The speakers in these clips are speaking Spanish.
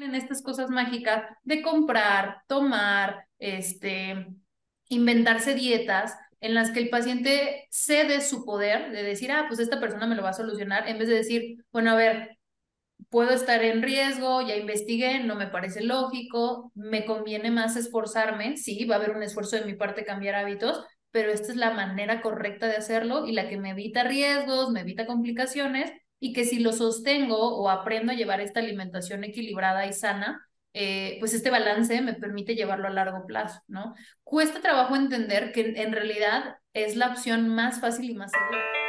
en estas cosas mágicas de comprar, tomar, este, inventarse dietas en las que el paciente cede su poder de decir, ah, pues esta persona me lo va a solucionar, en vez de decir, bueno, a ver, puedo estar en riesgo, ya investigué, no me parece lógico, me conviene más esforzarme, sí, va a haber un esfuerzo de mi parte cambiar hábitos, pero esta es la manera correcta de hacerlo y la que me evita riesgos, me evita complicaciones y que si lo sostengo o aprendo a llevar esta alimentación equilibrada y sana, eh, pues este balance me permite llevarlo a largo plazo, ¿no? Cuesta trabajo entender que en realidad es la opción más fácil y más segura.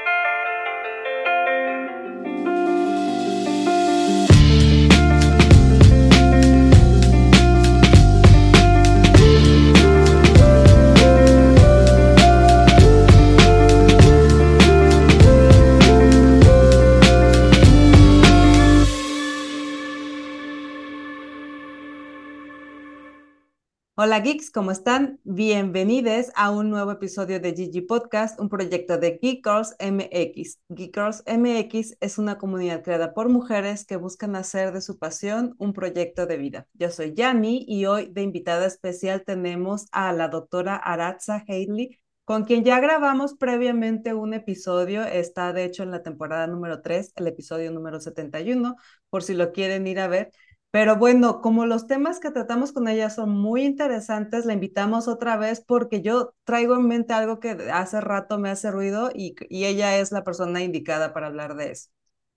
Hola geeks, ¿cómo están? Bienvenidos a un nuevo episodio de Gigi Podcast, un proyecto de Geek Girls MX. Geek Girls MX es una comunidad creada por mujeres que buscan hacer de su pasión un proyecto de vida. Yo soy Yami y hoy de invitada especial tenemos a la doctora Aratza Haley, con quien ya grabamos previamente un episodio. Está de hecho en la temporada número 3, el episodio número 71, por si lo quieren ir a ver. Pero bueno, como los temas que tratamos con ella son muy interesantes, la invitamos otra vez porque yo traigo en mente algo que hace rato me hace ruido y, y ella es la persona indicada para hablar de eso.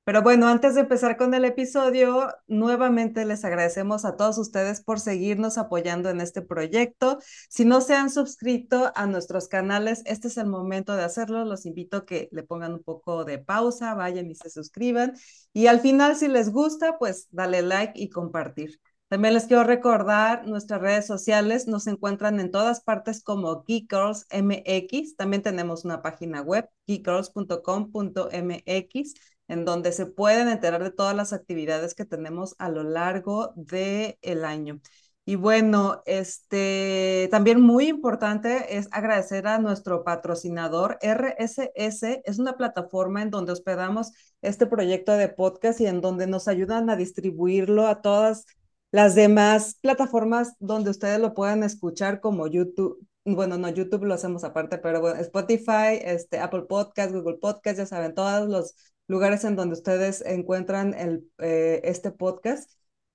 Pero bueno, antes de empezar con el episodio, nuevamente les agradecemos a todos ustedes por seguirnos apoyando en este proyecto. Si no se han suscrito a nuestros canales, este es el momento de hacerlo. Los invito a que le pongan un poco de pausa, vayan y se suscriban. Y al final, si les gusta, pues dale like y compartir. También les quiero recordar nuestras redes sociales, nos encuentran en todas partes como Geek MX. También tenemos una página web, geekgirls.com.mx en donde se pueden enterar de todas las actividades que tenemos a lo largo del el año. Y bueno, este también muy importante es agradecer a nuestro patrocinador RSS. Es una plataforma en donde hospedamos este proyecto de podcast y en donde nos ayudan a distribuirlo a todas las demás plataformas donde ustedes lo puedan escuchar como YouTube. Bueno, no, YouTube lo hacemos aparte, pero bueno, Spotify, este, Apple Podcast, Google Podcast, ya saben, todos los lugares en donde ustedes encuentran el, eh, este podcast.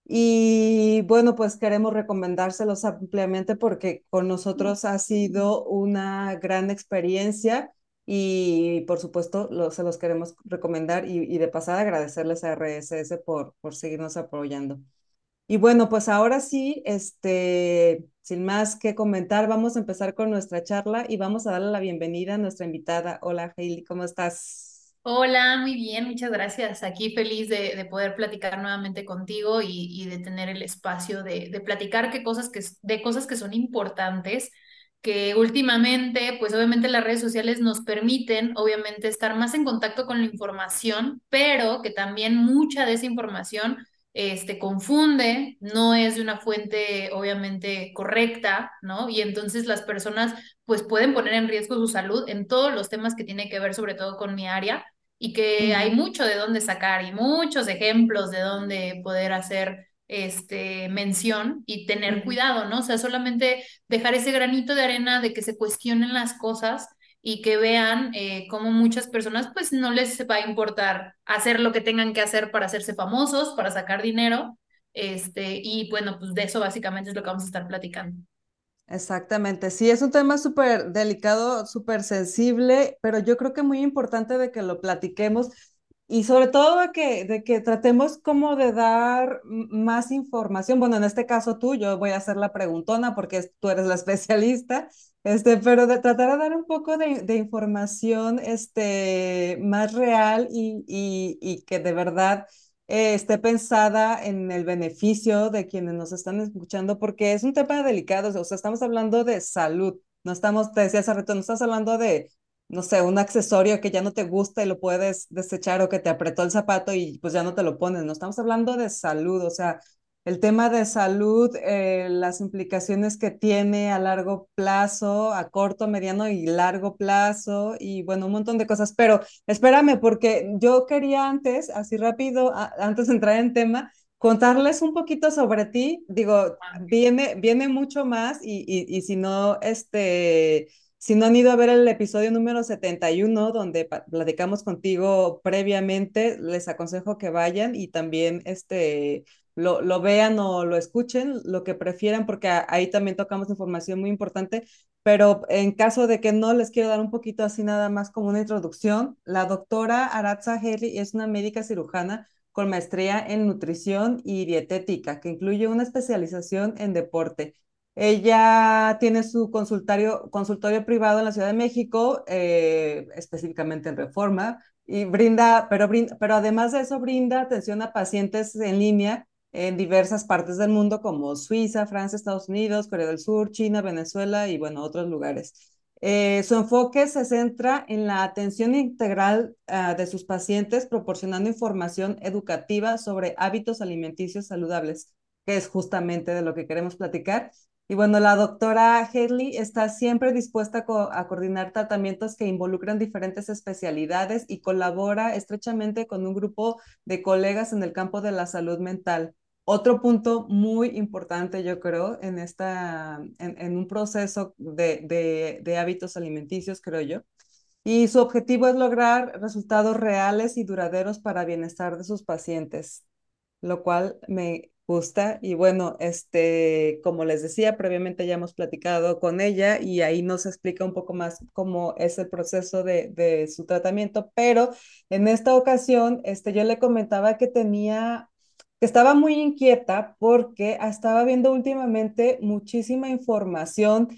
Y bueno, pues queremos recomendárselos ampliamente porque con nosotros ha sido una gran experiencia y por supuesto se los queremos recomendar y, y, de pasada agradecerles a RSS por, por seguirnos apoyando. Y bueno, pues ahora sí, este, sin más que comentar, vamos a empezar con nuestra charla y vamos a darle la bienvenida a nuestra invitada. Hola, Hailey, ¿cómo estás? Hola, muy bien, muchas gracias. Aquí feliz de, poder platicar nuevamente contigo y, de tener el espacio de, platicar que cosas que, de cosas que son importantes, que últimamente, pues obviamente las redes sociales nos permiten, obviamente, estar más en contacto con la información, pero que también mucha de esa información este, confunde, no es de una fuente obviamente correcta, ¿no? Y entonces las personas pues pueden poner en riesgo su salud en todos los temas que tiene que ver sobre todo con mi área y que hay mucho de dónde sacar y muchos ejemplos de dónde poder hacer este, mención y tener cuidado, ¿no? O sea, solamente dejar ese granito de arena de que se cuestionen las cosas y que vean eh, cómo muchas personas pues no les va a importar hacer lo que tengan que hacer para hacerse famosos, para sacar dinero, este, y bueno, pues de eso básicamente es lo que vamos a estar platicando. Exactamente, sí, es un tema súper delicado, súper sensible, pero yo creo que muy importante de que lo platiquemos y sobre todo de que, de que tratemos como de dar más información. Bueno, en este caso tú, yo voy a hacer la preguntona porque tú eres la especialista, este, pero de tratar de dar un poco de, de información este, más real y, y, y que de verdad eh, esté pensada en el beneficio de quienes nos están escuchando, porque es un tema delicado, o sea, estamos hablando de salud, no estamos, te decía hace rato, no estás hablando de, no sé, un accesorio que ya no te gusta y lo puedes desechar o que te apretó el zapato y pues ya no te lo pones, no estamos hablando de salud, o sea, el tema de salud, eh, las implicaciones que tiene a largo plazo, a corto, mediano y largo plazo, y bueno, un montón de cosas. Pero espérame, porque yo quería antes, así rápido, antes de entrar en tema, contarles un poquito sobre ti. Digo, viene, viene mucho más y, y, y si no, este, si no han ido a ver el episodio número 71, donde platicamos contigo previamente, les aconsejo que vayan y también este, lo, lo vean o lo escuchen, lo que prefieran, porque ahí también tocamos información muy importante. Pero en caso de que no, les quiero dar un poquito así nada más como una introducción. La doctora Aratza Herri es una médica cirujana con maestría en nutrición y dietética, que incluye una especialización en deporte. Ella tiene su consultorio, consultorio privado en la Ciudad de México, eh, específicamente en Reforma, y brinda, pero, brinda, pero además de eso brinda atención a pacientes en línea en diversas partes del mundo como Suiza, Francia, Estados Unidos, Corea del Sur, China, Venezuela y bueno, otros lugares. Eh, su enfoque se centra en la atención integral uh, de sus pacientes, proporcionando información educativa sobre hábitos alimenticios saludables, que es justamente de lo que queremos platicar. Y bueno, la doctora Hedley está siempre dispuesta a, co a coordinar tratamientos que involucran diferentes especialidades y colabora estrechamente con un grupo de colegas en el campo de la salud mental. Otro punto muy importante, yo creo, en, esta, en, en un proceso de, de, hábitos alimenticios, creo yo, y su objetivo es lograr resultados reales y duraderos para bienestar de sus pacientes, lo cual me gusta. Y bueno, este, como les decía, previamente ya hemos platicado con ella y ahí nos explica un poco más cómo es el proceso de, de su tratamiento, pero en esta ocasión, este, yo le comentaba que tenía estaba muy inquieta porque estaba viendo últimamente muchísima información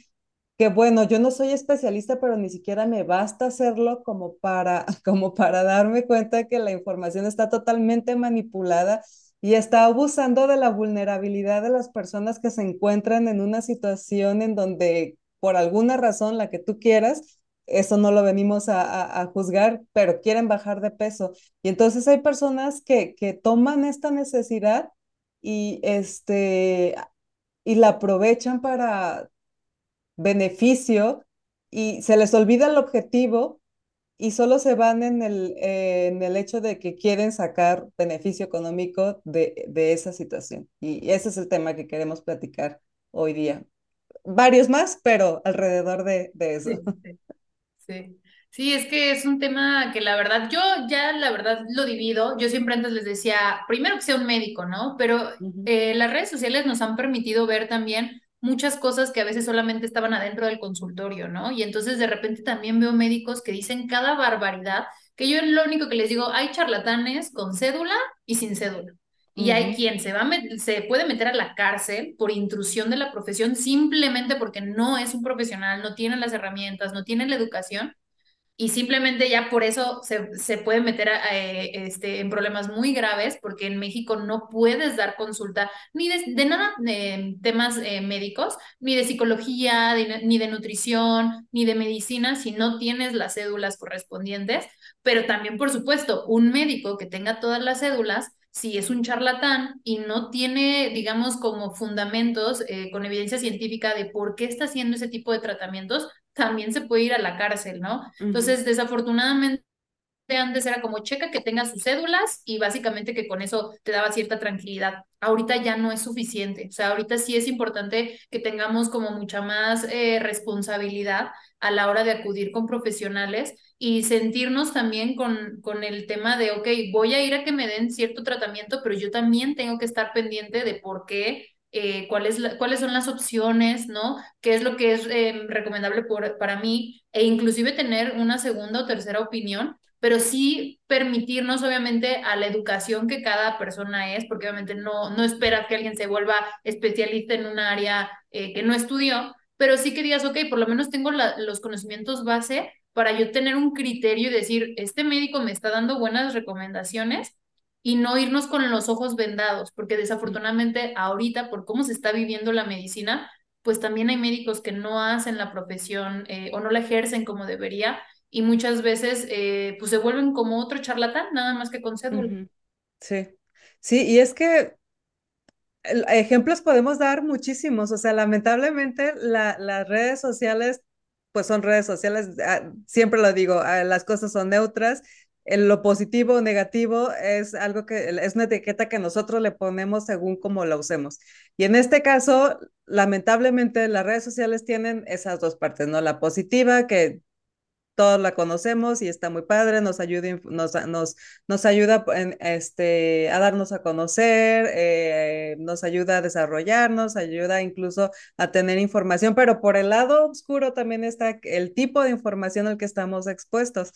que bueno, yo no soy especialista, pero ni siquiera me basta hacerlo como para, como para darme cuenta que la información está totalmente manipulada y está abusando de la vulnerabilidad de las personas que se encuentran en una situación en donde por alguna razón, la que tú quieras, eso no lo venimos a, a, juzgar, pero quieren bajar de peso. Y entonces hay personas que, que toman esta necesidad y, este, y la aprovechan para beneficio y se les olvida el objetivo y solo se van en el, eh, en el hecho de que quieren sacar beneficio económico de, de esa situación. Y ese es el tema que queremos platicar hoy día. Varios más, pero alrededor de, de eso. Sí. Sí, es que es un tema que la verdad, yo ya la verdad lo divido. Yo siempre antes les decía, primero que sea un médico, ¿no? Pero uh -huh. eh, las redes sociales nos han permitido ver también muchas cosas que a veces solamente estaban adentro del consultorio, ¿no? Y entonces de repente también veo médicos que dicen cada barbaridad, que yo lo único que les digo, hay charlatanes con cédula y sin cédula. Y uh -huh. hay quien se, va se puede meter a la cárcel por intrusión de la profesión simplemente porque no es un profesional, no tiene las herramientas, no tiene la educación y simplemente ya por eso se, se puede meter a, a, este, en problemas muy graves porque en México no puedes dar consulta ni de, de nada de temas eh, médicos, ni de psicología, de, ni de nutrición, ni de medicina si no tienes las cédulas correspondientes, pero también por supuesto un médico que tenga todas las cédulas si es un charlatán y no tiene, digamos, como fundamentos eh, con evidencia científica de por qué está haciendo ese tipo de tratamientos, también se puede ir a la cárcel, ¿no? Uh -huh. Entonces, desafortunadamente, antes era como checa que tenga sus cédulas y básicamente que con eso te daba cierta tranquilidad. Ahorita ya no es suficiente, o sea, ahorita sí es importante que tengamos como mucha más eh, responsabilidad a la hora de acudir con profesionales y sentirnos también con, con el tema de, ok, voy a ir a que me den cierto tratamiento, pero yo también tengo que estar pendiente de por qué eh, cuál es la, cuáles son las opciones, ¿no? ¿Qué es lo que es eh, recomendable para mí? E inclusive tener una segunda o tercera opinión, pero sí permitirnos obviamente a la educación que cada persona es, porque obviamente no, no espera que alguien se vuelva especialista en un área eh, que no estudió, pero sí que digas, ok, por lo menos tengo los conocimientos base para yo tener un criterio y decir, este médico me está dando buenas recomendaciones y no irnos con los ojos vendados, porque desafortunadamente ahorita, por cómo se está viviendo la medicina, pues también hay médicos que no hacen la profesión eh, o no la ejercen como debería y muchas veces eh, pues se vuelven como otro charlatán, nada más que con cédula. Sí, sí, y es que ejemplos podemos dar muchísimos, o sea, lamentablemente la, las redes sociales, pues son redes sociales, ah, siempre lo digo, ah, las cosas son neutras, el, lo positivo o negativo es algo que es una etiqueta que nosotros le ponemos según cómo la usemos. Y en este caso, lamentablemente, las redes sociales tienen esas dos partes, ¿no? La positiva, que todos la conocemos y está muy padre, nos ayuda, nos, nos, nos ayuda este, a darnos a conocer, eh, nos ayuda a desarrollarnos, ayuda incluso a tener información, pero por el lado oscuro también está el tipo de información al que estamos expuestos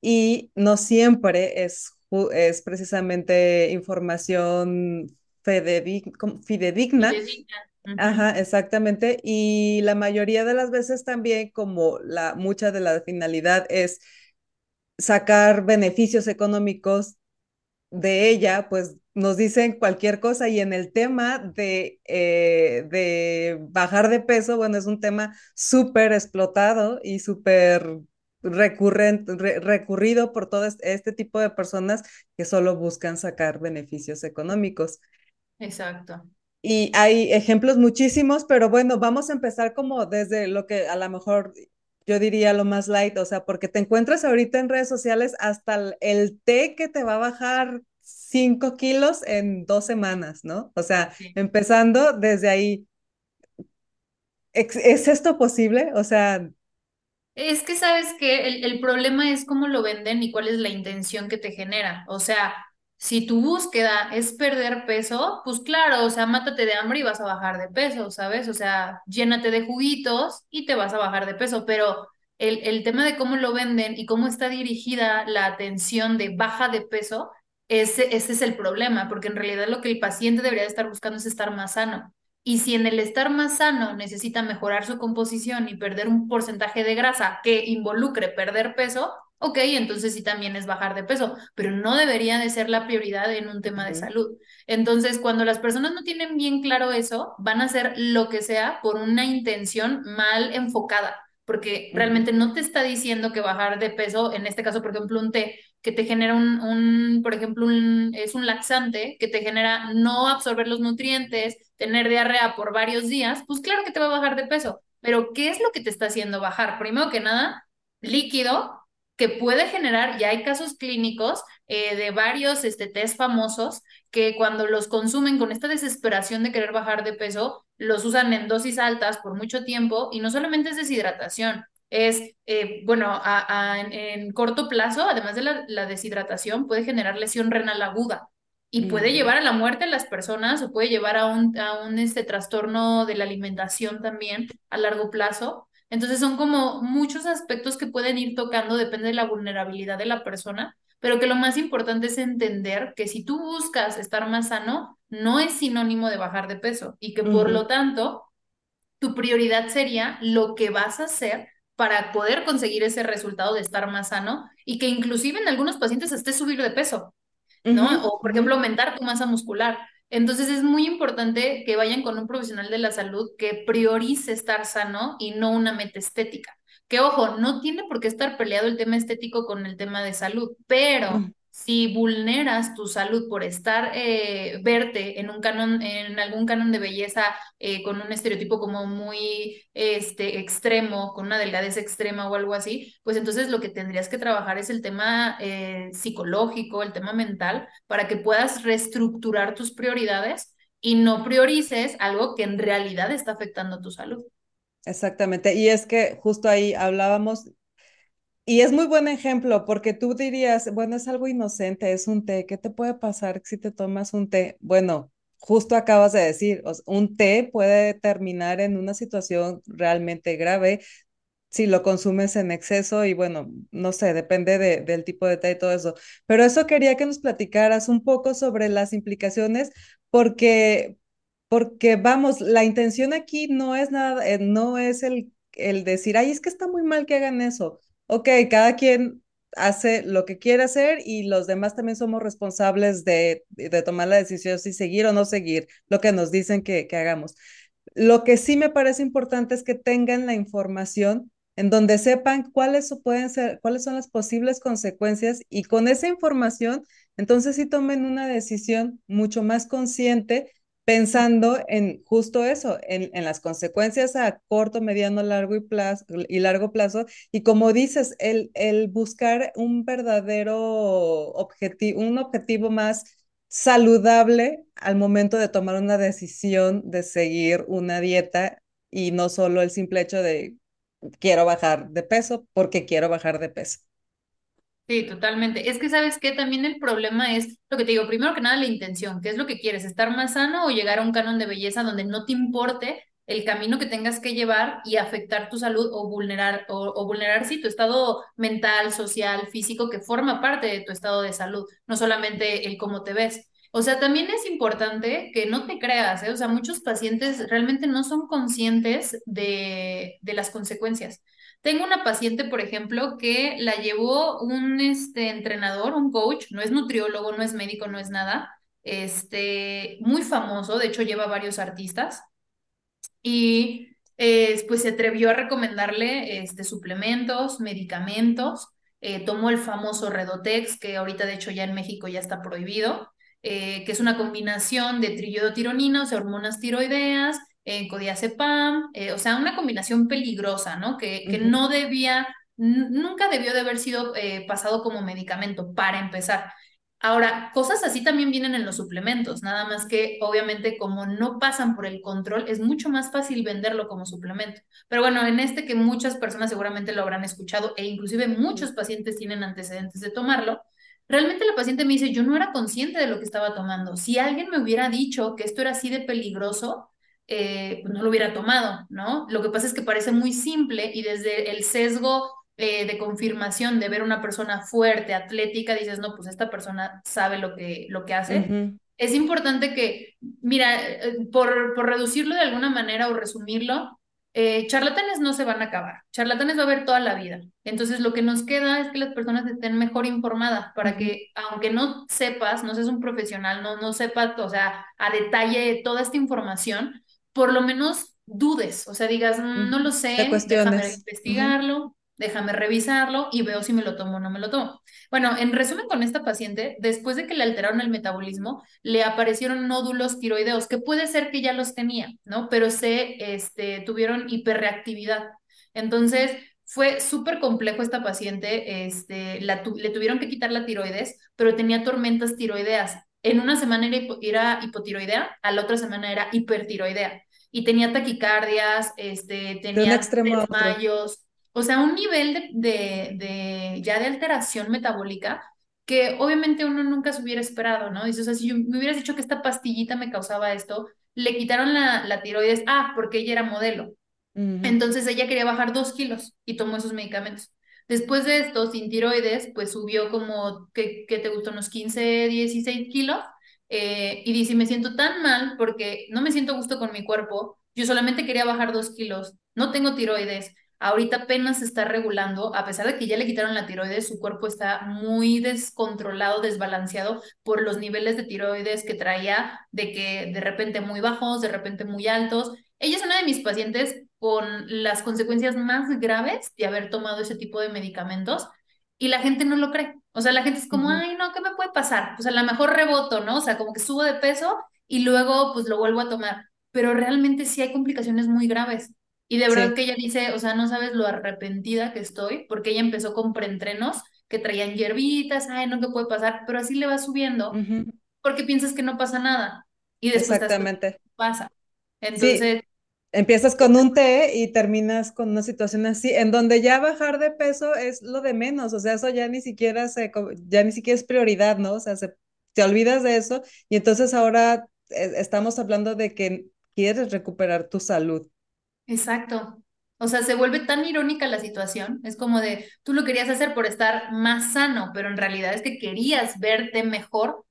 y no siempre es, es precisamente información fidedigna. fidedigna Ajá, exactamente. Y la mayoría de las veces también, como la, mucha de la finalidad es sacar beneficios económicos de ella, pues nos dicen cualquier cosa y en el tema de, eh, de bajar de peso, bueno, es un tema súper explotado y súper recurrente, recurrido por todo este tipo de personas que solo buscan sacar beneficios económicos. Exacto. Y hay ejemplos muchísimos, pero bueno, vamos a empezar como desde lo que a lo mejor yo diría lo más light, o sea, porque te encuentras ahorita en redes sociales hasta el, té que te va a bajar 5 kilos en dos semanas, ¿no? O sea, empezando desde ahí. ¿Es, esto posible? O sea... Es que sabes que el, el problema es cómo lo venden y cuál es la intención que te genera. O sea, si tu búsqueda es perder peso, pues claro, o sea, mátate de hambre y vas a bajar de peso, ¿sabes? O sea, llénate de juguitos y te vas a bajar de peso, pero el, el tema de cómo lo venden y cómo está dirigida la atención de baja de peso, ese, ese es el problema, porque en realidad lo que el paciente debería estar buscando es estar más sano. Y si en el estar más sano necesita mejorar su composición y perder un porcentaje de grasa que involucre perder peso, ok, entonces sí también es bajar de peso, pero no debería de ser la prioridad en un tema de salud. Entonces, cuando las personas no tienen bien claro eso, van a hacer lo que sea por una intención mal enfocada, porque realmente no te está diciendo que bajar de peso, en este caso, por ejemplo, un té que te genera un, un por ejemplo, un, es un laxante que te genera no absorber los nutrientes, tener diarrea por varios días, pues claro que te va a bajar de peso, pero ¿qué es lo que te está haciendo bajar? Primero que nada, líquido que puede generar, ya hay casos clínicos eh, de varios este, test famosos que cuando los consumen con esta desesperación de querer bajar de peso, los usan en dosis altas por mucho tiempo y no solamente es deshidratación, es, eh, bueno, en, corto plazo, además de la, deshidratación, puede generar lesión renal aguda y puede mm. llevar a la muerte a las personas o puede llevar a un, a un este, trastorno de la alimentación también a largo plazo. Entonces son como muchos aspectos que pueden ir tocando, depende de la vulnerabilidad de la persona, pero que lo más importante es entender que si tú buscas estar más sano, no es sinónimo de bajar de peso y que por lo tanto tu prioridad sería lo que vas a hacer para poder conseguir ese resultado de estar más sano y que inclusive en algunos pacientes esté subir de peso, ¿no? O por ejemplo aumentar tu masa muscular. Entonces es muy importante que vayan con un profesional de la salud que priorice estar sano y no una meta estética. Que ojo, no tiene por qué estar peleado el tema estético con el tema de salud, pero mm si vulneras tu salud por estar, eh, verte en un canon, en algún canon de belleza eh, con un estereotipo como muy este, extremo, con una delgadez extrema o algo así, pues entonces lo que tendrías que trabajar es el tema eh, psicológico, el tema mental, para que puedas reestructurar tus prioridades y no priorices algo que en realidad está afectando tu salud. Exactamente, y es que justo ahí hablábamos y es muy buen ejemplo porque tú dirías, bueno, es algo inocente, es un té, ¿qué te puede pasar si te tomas un té? Bueno, justo acabas de decir, un té puede terminar en una situación realmente grave si lo consumes en exceso y bueno, no sé, depende del tipo de té y todo eso. Pero eso quería que nos platicaras un poco sobre las implicaciones porque, porque vamos, la intención aquí no es nada, eh, no es el, el decir, ay, es que está muy mal que hagan eso ok, cada quien hace lo que quiere hacer y los demás también somos responsables de, de tomar la decisión si seguir o no seguir lo que nos dicen que, que hagamos. Lo que sí me parece importante es que tengan la información en donde sepan cuáles pueden ser, cuáles son las posibles consecuencias y con esa información, entonces sí tomen una decisión mucho más consciente pensando en justo eso, en, en, las consecuencias a corto, mediano, largo y, plazo, y largo plazo. Y como dices, el, el buscar un verdadero objetivo, un objetivo más saludable al momento de tomar una decisión de seguir una dieta y no solo el simple hecho de quiero bajar de peso porque quiero bajar de peso. Sí, totalmente. Es que sabes que también el problema es lo que te digo, primero que nada la intención, ¿qué es lo que quieres? ¿Estar más sano o llegar a un canon de belleza donde no te importe el camino que tengas que llevar y afectar tu salud o vulnerar, o, vulnerar, sí, tu estado mental, social, físico, que forma parte de tu estado de salud, no solamente el cómo te ves. O sea, también es importante que no te creas, ¿eh? O sea, muchos pacientes realmente no son conscientes de las consecuencias. Tengo una paciente, por ejemplo, que la llevó un este, entrenador, un coach, no es nutriólogo, no es médico, no es nada, este, muy famoso, de hecho lleva varios artistas, y eh, pues se atrevió a recomendarle este, suplementos, medicamentos, eh, tomó el famoso Redotex, que ahorita de hecho ya en México ya está prohibido, eh, que es una combinación de triodotironina, o sea, hormonas tiroideas, eh, codiazepam, o sea, una combinación peligrosa, ¿no? Que, que no debía, nunca debió de haber sido pasado como medicamento, para empezar. Ahora, cosas así también vienen en los suplementos, nada más que obviamente como no pasan por el control, es mucho más fácil venderlo como suplemento. Pero bueno, en este que muchas personas seguramente lo habrán escuchado e inclusive muchos pacientes tienen antecedentes de tomarlo, realmente la paciente me dice, yo no era consciente de lo que estaba tomando. Si alguien me hubiera dicho que esto era así de peligroso, eh, pues no lo hubiera tomado, ¿no? Lo que pasa es que parece muy simple y desde el sesgo eh, de confirmación de ver una persona fuerte, atlética, dices, no, pues esta persona sabe lo que, lo que hace. Es importante que, mira, eh, por, por reducirlo de alguna manera o resumirlo, charlatanes no se van a acabar, charlatanes va a haber toda la vida. Entonces lo que nos queda es que las personas estén mejor informadas para que, aunque no sepas, no seas un profesional, no, no sepas, o sea, a detalle toda esta información, por lo menos dudes, o sea, digas, mm, no lo sé, déjame investigarlo, déjame revisarlo y veo si me lo tomo o no me lo tomo. Bueno, en resumen con esta paciente, después de que le alteraron el metabolismo, le aparecieron nódulos tiroideos, que puede ser que ya los tenía, ¿no? Pero se este, tuvieron hiperreactividad. Entonces, fue súper complejo esta paciente, este, la le tuvieron que quitar la tiroides, pero tenía tormentas tiroideas. En una semana era, era hipotiroidea, a la otra semana era hipertiroidea. Y tenía taquicardias, este, tenía desmayos, o sea, un nivel de, de, ya de alteración metabólica que obviamente uno nunca se hubiera esperado, ¿no? Dice, o sea, si yo, me hubieras dicho que esta pastillita me causaba esto, le quitaron la, la tiroides, ah, porque ella era modelo. Entonces ella quería bajar dos kilos y tomó esos medicamentos. Después de esto, sin tiroides, pues subió como, ¿qué, qué te gustó? Unos 15, 16 kilos. Eh, y dice, me siento tan mal porque no me siento gusto con mi cuerpo. Yo solamente quería bajar dos kilos. No tengo tiroides Ahorita apenas está regulando, a pesar de que ya le quitaron la tiroides, su cuerpo está muy descontrolado, desbalanceado por los niveles de tiroides que traía, de que de repente muy bajos, de repente muy altos. Ella es una de mis pacientes con las consecuencias más graves de haber tomado ese tipo de medicamentos y la gente no lo cree. O sea, la gente es como, ay, no, ¿qué me puede pasar? Pues a lo mejor reboto, ¿no? O sea, como que subo de peso y luego pues lo vuelvo a tomar. Pero realmente sí hay complicaciones muy graves. Y de verdad que ella dice, o sea, no sabes lo arrepentida que estoy, porque ella empezó con preentrenos que traían hierbitas, ay, no, ¿qué puede pasar? Pero así le va subiendo, porque piensas que no pasa nada. Y después Exactamente. pasa. Entonces... Empiezas con un té y terminas con una situación así, en donde ya bajar de peso es lo de menos, o sea, eso ya ni siquiera se, ya ni siquiera es prioridad, ¿no? O sea, se, te olvidas de eso y entonces ahora eh, estamos hablando de que quieres recuperar tu salud. Exacto. O sea, se vuelve tan irónica la situación. Es como de, tú lo querías hacer por estar más sano, pero en realidad es que querías verte mejor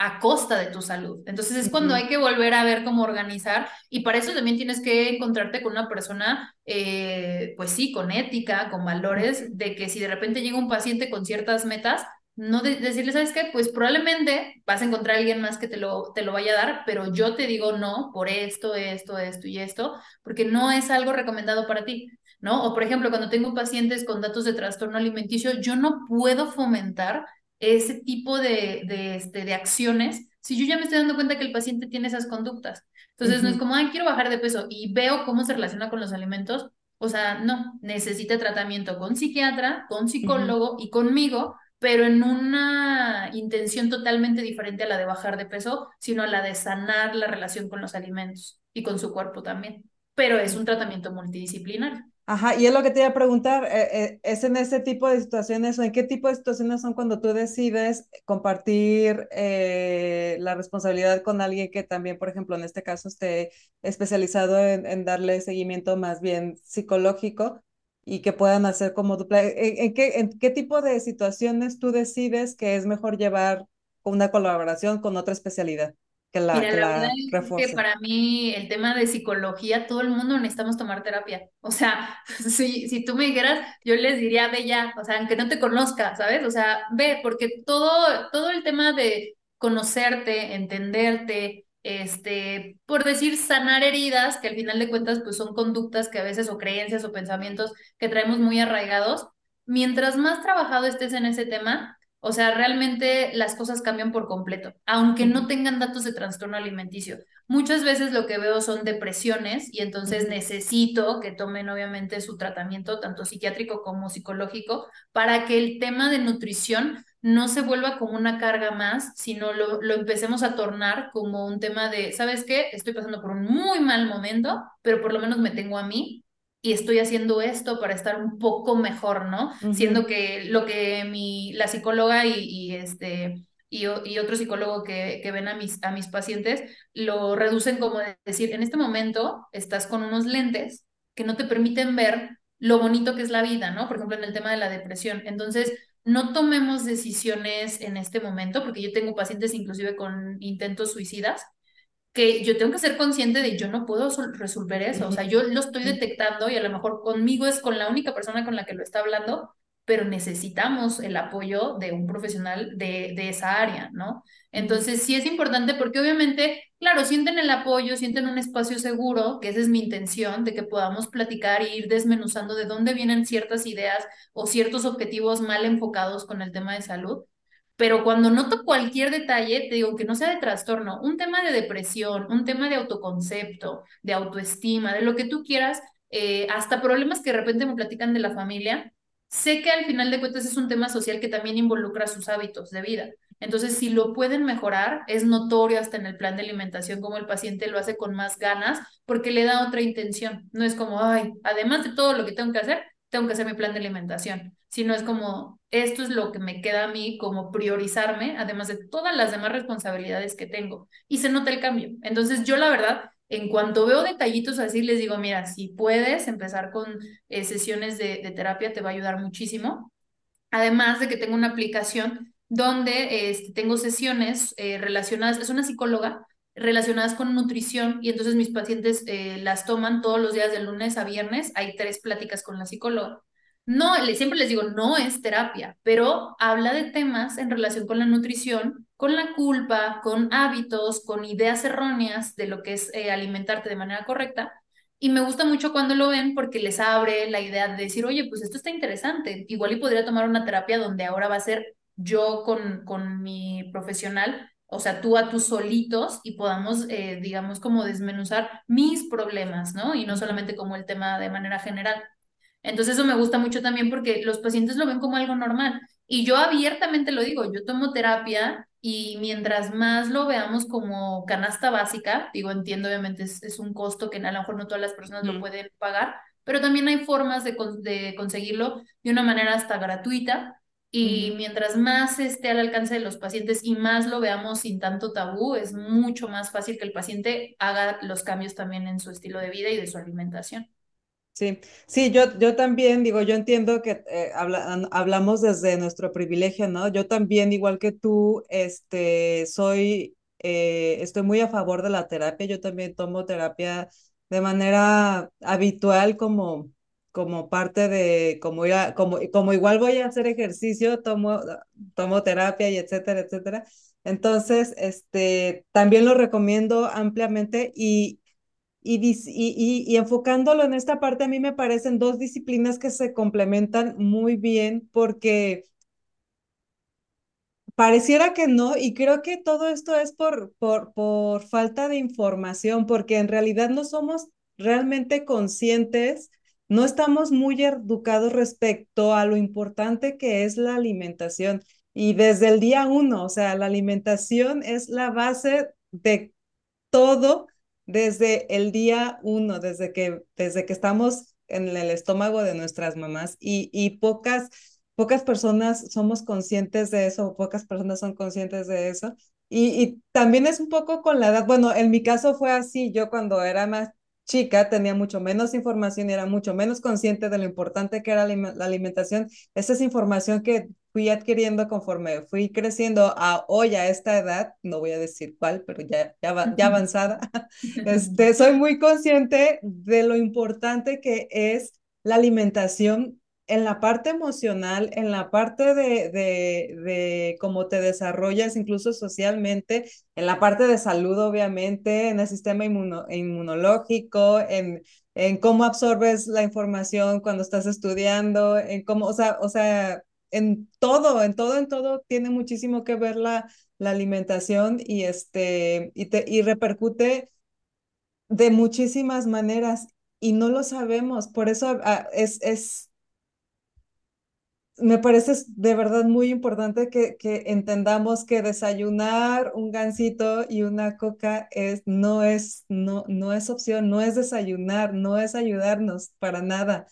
a costa de tu salud. Entonces es cuando hay que volver a ver cómo organizar y para eso también tienes que encontrarte con una persona, eh, pues sí, con ética, con valores, de que si de repente llega un paciente con ciertas metas, no decirle, ¿sabes qué? Pues probablemente vas a encontrar a alguien más que te lo, te lo vaya a dar, pero yo te digo no por esto, esto, esto y esto, porque no es algo recomendado para ti, ¿no? O por ejemplo, cuando tengo pacientes con datos de trastorno alimenticio, yo no puedo fomentar ese tipo de, de, este, de acciones si yo ya me estoy dando cuenta que el paciente tiene esas conductas. Entonces, no es como, ay, quiero bajar de peso y veo cómo se relaciona con los alimentos. O sea, no, necesita tratamiento con psiquiatra, con psicólogo y conmigo, pero en una intención totalmente diferente a la de bajar de peso, sino a la de sanar la relación con los alimentos y con su cuerpo también. Pero es un tratamiento multidisciplinario. Ajá, y es lo que te iba a preguntar, eh, eh, ¿es en ese tipo de situaciones o en qué tipo de situaciones son cuando tú decides compartir eh, la responsabilidad con alguien que también, por ejemplo, en este caso esté especializado en, darle seguimiento más bien psicológico y que puedan hacer como dupla? ¿En, qué, ¿En qué tipo de situaciones tú decides que es mejor llevar una colaboración con otra especialidad? Que la, Mira, que la la verdad es que para mí el tema de psicología, todo el mundo necesitamos tomar terapia. O sea, si, si tú me dijeras, yo les diría, ve ya, o sea, aunque no te conozca, ¿sabes? O sea, ve, porque todo, todo el tema de conocerte, entenderte, este, por decir, sanar heridas, que al final de cuentas, pues son conductas que a veces o creencias o pensamientos que traemos muy arraigados. Mientras más trabajado estés en ese tema, o sea, realmente las cosas cambian por completo, aunque no tengan datos de trastorno alimenticio. Muchas veces lo que veo son depresiones y entonces necesito que tomen obviamente su tratamiento tanto psiquiátrico como psicológico para que el tema de nutrición no se vuelva como una carga más, sino lo, lo empecemos a tornar como un tema de, ¿sabes qué? Estoy pasando por un muy mal momento, pero por lo menos me tengo a mí y estoy haciendo esto para estar un poco mejor, ¿no? Siendo que lo que mi, la psicóloga y, y este, y, y, otro psicólogo que, que ven a mis, a mis pacientes lo reducen como decir, en este momento estás con unos lentes que no te permiten ver lo bonito que es la vida, ¿no? Por ejemplo, en el tema de la depresión. Entonces, no tomemos decisiones en este momento, porque yo tengo pacientes inclusive con intentos suicidas, que yo tengo que ser consciente de yo no puedo resolver eso, o sea, yo lo estoy detectando y a lo mejor conmigo es con la única persona con la que lo está hablando, pero necesitamos el apoyo de un profesional de, de esa área, ¿no? Entonces, sí es importante porque obviamente, claro, sienten el apoyo, sienten un espacio seguro, que esa es mi intención, de que podamos platicar e ir desmenuzando de dónde vienen ciertas ideas o ciertos objetivos mal enfocados con el tema de salud pero cuando noto cualquier detalle, te digo que no sea de trastorno, un tema de depresión, un tema de autoconcepto, de autoestima, de lo que tú quieras, eh, hasta problemas que de repente me platican de la familia, sé que al final de cuentas es un tema social que también involucra sus hábitos de vida. Entonces, si lo pueden mejorar, es notorio hasta en el plan de alimentación como el paciente lo hace con más ganas porque le da otra intención. No es como, ay, además de todo lo que tengo que hacer, tengo que hacer mi plan de alimentación, sino es como, esto es lo que me queda a mí como priorizarme, además de todas las demás responsabilidades que tengo. Y se nota el cambio. Entonces yo la verdad, en cuanto veo detallitos así, les digo, mira, si puedes empezar con eh, sesiones de, terapia, te va a ayudar muchísimo. Además de que tengo una aplicación donde este, tengo sesiones eh, relacionadas, es una psicóloga relacionadas con nutrición y entonces mis pacientes eh, las toman todos los días de lunes a viernes. Hay tres pláticas con la psicóloga. No, siempre les digo, no es terapia, pero habla de temas en relación con la nutrición, con la culpa, con hábitos, con ideas erróneas de lo que es eh, alimentarte de manera correcta. Y me gusta mucho cuando lo ven porque les abre la idea de decir, oye, pues esto está interesante. Igual y podría tomar una terapia donde ahora va a ser yo con, con mi profesional o sea, tú a tus solitos y podamos, eh, digamos, como desmenuzar mis problemas, ¿no? Y no solamente como el tema de manera general. Entonces eso me gusta mucho también porque los pacientes lo ven como algo normal. Y yo abiertamente lo digo, yo tomo terapia y mientras más lo veamos como canasta básica, digo, entiendo obviamente es, un costo que a lo mejor no todas las personas lo pueden pagar, pero también hay formas de, de conseguirlo de una manera hasta gratuita y mientras más esté al alcance de los pacientes y más lo veamos sin tanto tabú, es mucho más fácil que el paciente haga los cambios también en su estilo de vida y de su alimentación. Sí, sí, yo, yo también digo, yo entiendo que eh, hablamos desde nuestro privilegio, ¿no? Yo también, igual que tú, este, soy, eh, estoy muy a favor de la terapia, yo también tomo terapia de manera habitual como como parte de, como, como, como igual voy a hacer ejercicio, tomo, tomo terapia y etcétera, etcétera. Entonces, este, también lo recomiendo ampliamente y, y, y, y, enfocándolo en esta parte, a mí me parecen dos disciplinas que se complementan muy bien porque Pareciera que no, y creo que todo esto es por, por, por falta de información, porque en realidad no somos realmente conscientes, no estamos muy educados respecto a lo importante que es la alimentación. Y desde el día uno, o sea, la alimentación es la base de todo desde el día uno, desde que, desde que estamos en el estómago de nuestras mamás y, y pocas pocas personas somos conscientes de eso, pocas personas son conscientes de eso. Y, y, también es un poco con la edad. Bueno, en mi caso fue así. Yo cuando era más chica tenía mucho menos información y era mucho menos consciente de lo importante que era la alimentación. Esa es información que fui adquiriendo conforme fui creciendo a hoy a esta edad, no voy a decir cuál, pero ya, ya, ya avanzada. Este, soy muy consciente de lo importante que es la alimentación en la parte emocional, en la parte de, de, de, cómo te desarrollas incluso socialmente, en la parte de salud, obviamente, en el sistema inmuno, inmunológico, en, en cómo absorbes la información cuando estás estudiando, en cómo, o sea, o sea, en todo, en todo, en todo tiene muchísimo que ver la, la alimentación y, este, y, te, y repercute de muchísimas maneras y no lo sabemos. Por eso ah, es, es me parece de verdad muy importante que, que, entendamos que desayunar un gansito y una coca es, no, es, no, no es opción, no es desayunar, no es ayudarnos para nada.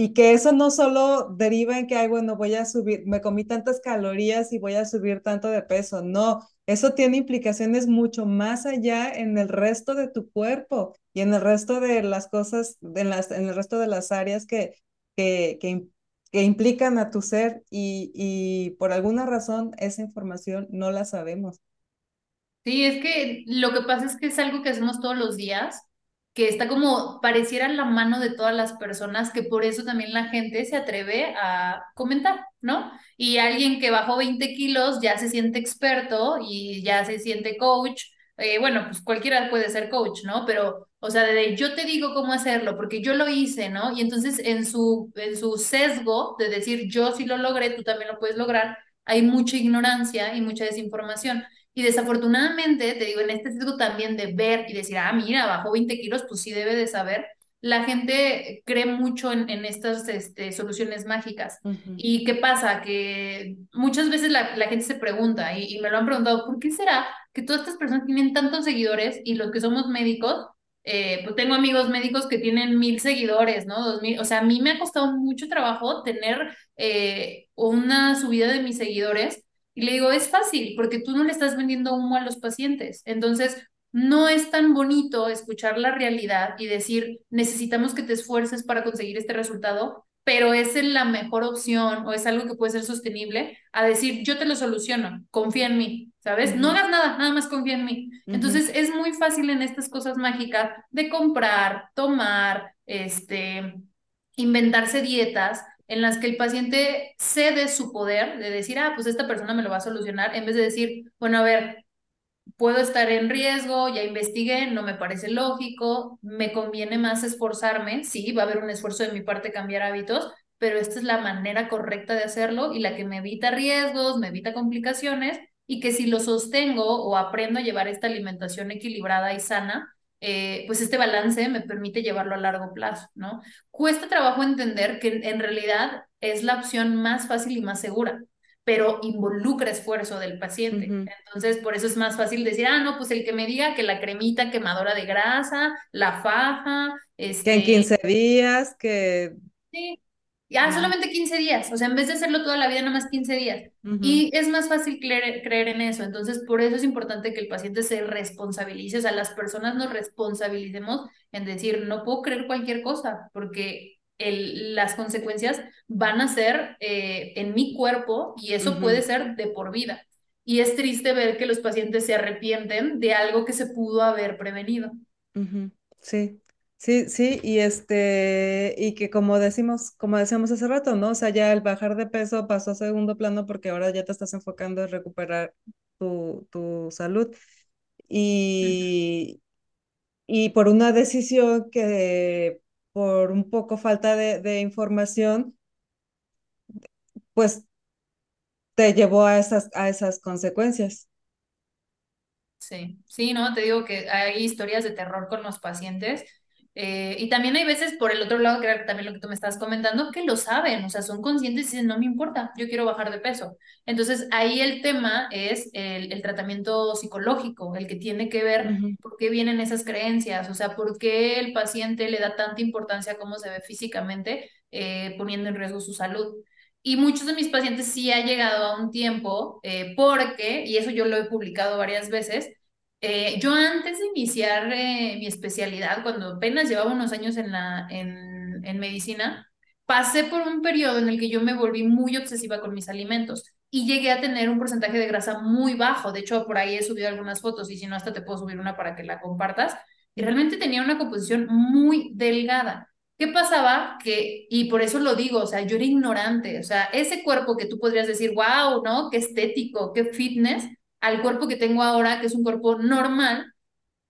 Y que eso no solo deriva en que, ay, bueno, voy a subir, me comí tantas calorías y voy a subir tanto de peso. No, eso tiene implicaciones mucho más allá en el resto de tu cuerpo y en el resto de las cosas, en, las, en el resto de las áreas que, que, que implican a tu ser y, y por alguna razón esa información no la sabemos. Sí, es que lo que pasa es que es algo que hacemos todos los días, que está como pareciera la mano de todas las personas, que por eso también la gente se atreve a comentar, ¿no? Y alguien que bajó 20 kilos ya se siente experto y ya se siente coach. Eh, bueno, pues cualquiera puede ser coach, ¿no? Pero o sea, de yo te digo cómo hacerlo, porque yo lo hice, ¿no? Y entonces en su, en su sesgo de decir yo sí lo logré, tú también lo puedes lograr, hay mucha ignorancia y mucha desinformación. Y desafortunadamente, te digo, en este sesgo también de ver y decir, ah, mira, bajó 20 kilos, pues sí debe de saber. La gente cree mucho en, en estas este, soluciones mágicas. ¿Y qué pasa? Que muchas veces la, la gente se pregunta, y, y me lo han preguntado, ¿por qué será que todas estas personas tienen tantos seguidores y los que somos médicos eh, pues tengo amigos médicos que tienen mil seguidores, ¿no? Dos mil, o sea, a mí me ha costado mucho trabajo tener eh, una subida de mis seguidores y le digo, es fácil porque tú no le estás vendiendo humo a los pacientes. Entonces, no es tan bonito escuchar la realidad y decir, necesitamos que te esfuerces para conseguir este resultado, pero es la mejor opción o es algo que puede ser sostenible, a decir, yo te lo soluciono, confía en mí, ¿sabes? No hagas nada, nada más confía en mí. Entonces es muy fácil en estas cosas mágicas de comprar, tomar, este, inventarse dietas en las que el paciente cede su poder de decir, ah, pues esta persona me lo va a solucionar, en vez de decir, bueno, a ver, puedo estar en riesgo, ya investigué, no me parece lógico, me conviene más esforzarme, sí, va a haber un esfuerzo de mi parte cambiar hábitos, pero esta es la manera correcta de hacerlo y la que me evita riesgos, me evita complicaciones y que si lo sostengo o aprendo a llevar esta alimentación equilibrada y sana, eh, pues este balance me permite llevarlo a largo plazo, ¿no? Cuesta trabajo entender que en realidad es la opción más fácil y más segura pero involucra esfuerzo del paciente. Entonces, por eso es más fácil decir, ah, no, pues el que me diga que la cremita quemadora de grasa, la faja, este... Que en 15 días, que... Sí, ya solamente 15 días, o sea, en vez de hacerlo toda la vida, nada más 15 días. Y es más fácil creer, creer en eso. Entonces, por eso es importante que el paciente se responsabilice, o sea, las personas nos responsabilicemos en decir, no puedo creer cualquier cosa, porque el, las consecuencias van a ser eh, en mi cuerpo y eso puede ser de por vida. Y es triste ver que los pacientes se arrepienten de algo que se pudo haber prevenido. Sí, sí, sí, y este, y que como decimos, como decíamos hace rato, ¿no? O sea, ya el bajar de peso pasó a segundo plano porque ahora ya te estás enfocando en recuperar tu, tu salud. Y, y por una decisión que por un poco falta de, información, pues te llevó a esas, a esas consecuencias. Sí, sí, no, te digo que hay historias de terror con los pacientes eh, y también hay veces por el otro lado, que era también lo que tú me estás comentando, que lo saben, o sea, son conscientes y dicen, no me importa, yo quiero bajar de peso. Entonces, ahí el tema es el, el tratamiento psicológico, el que tiene que ver por qué vienen esas creencias, o sea, por qué el paciente le da tanta importancia a cómo se ve físicamente, eh, poniendo en riesgo su salud. Y muchos de mis pacientes sí ha llegado a un tiempo, eh, porque, y eso yo lo he publicado varias veces, eh, yo antes de iniciar eh, mi especialidad, cuando apenas llevaba unos años en, la, en, en medicina, pasé por un periodo en el que yo me volví muy obsesiva con mis alimentos y llegué a tener un porcentaje de grasa muy bajo. De hecho, por ahí he subido algunas fotos y si no, hasta te puedo subir una para que la compartas. Y realmente tenía una composición muy delgada. ¿Qué pasaba? Que, y por eso lo digo, o sea, yo era ignorante, o sea, ese cuerpo que tú podrías decir, wow, ¿no? Qué estético, qué fitness, al cuerpo que tengo ahora, que es un cuerpo normal,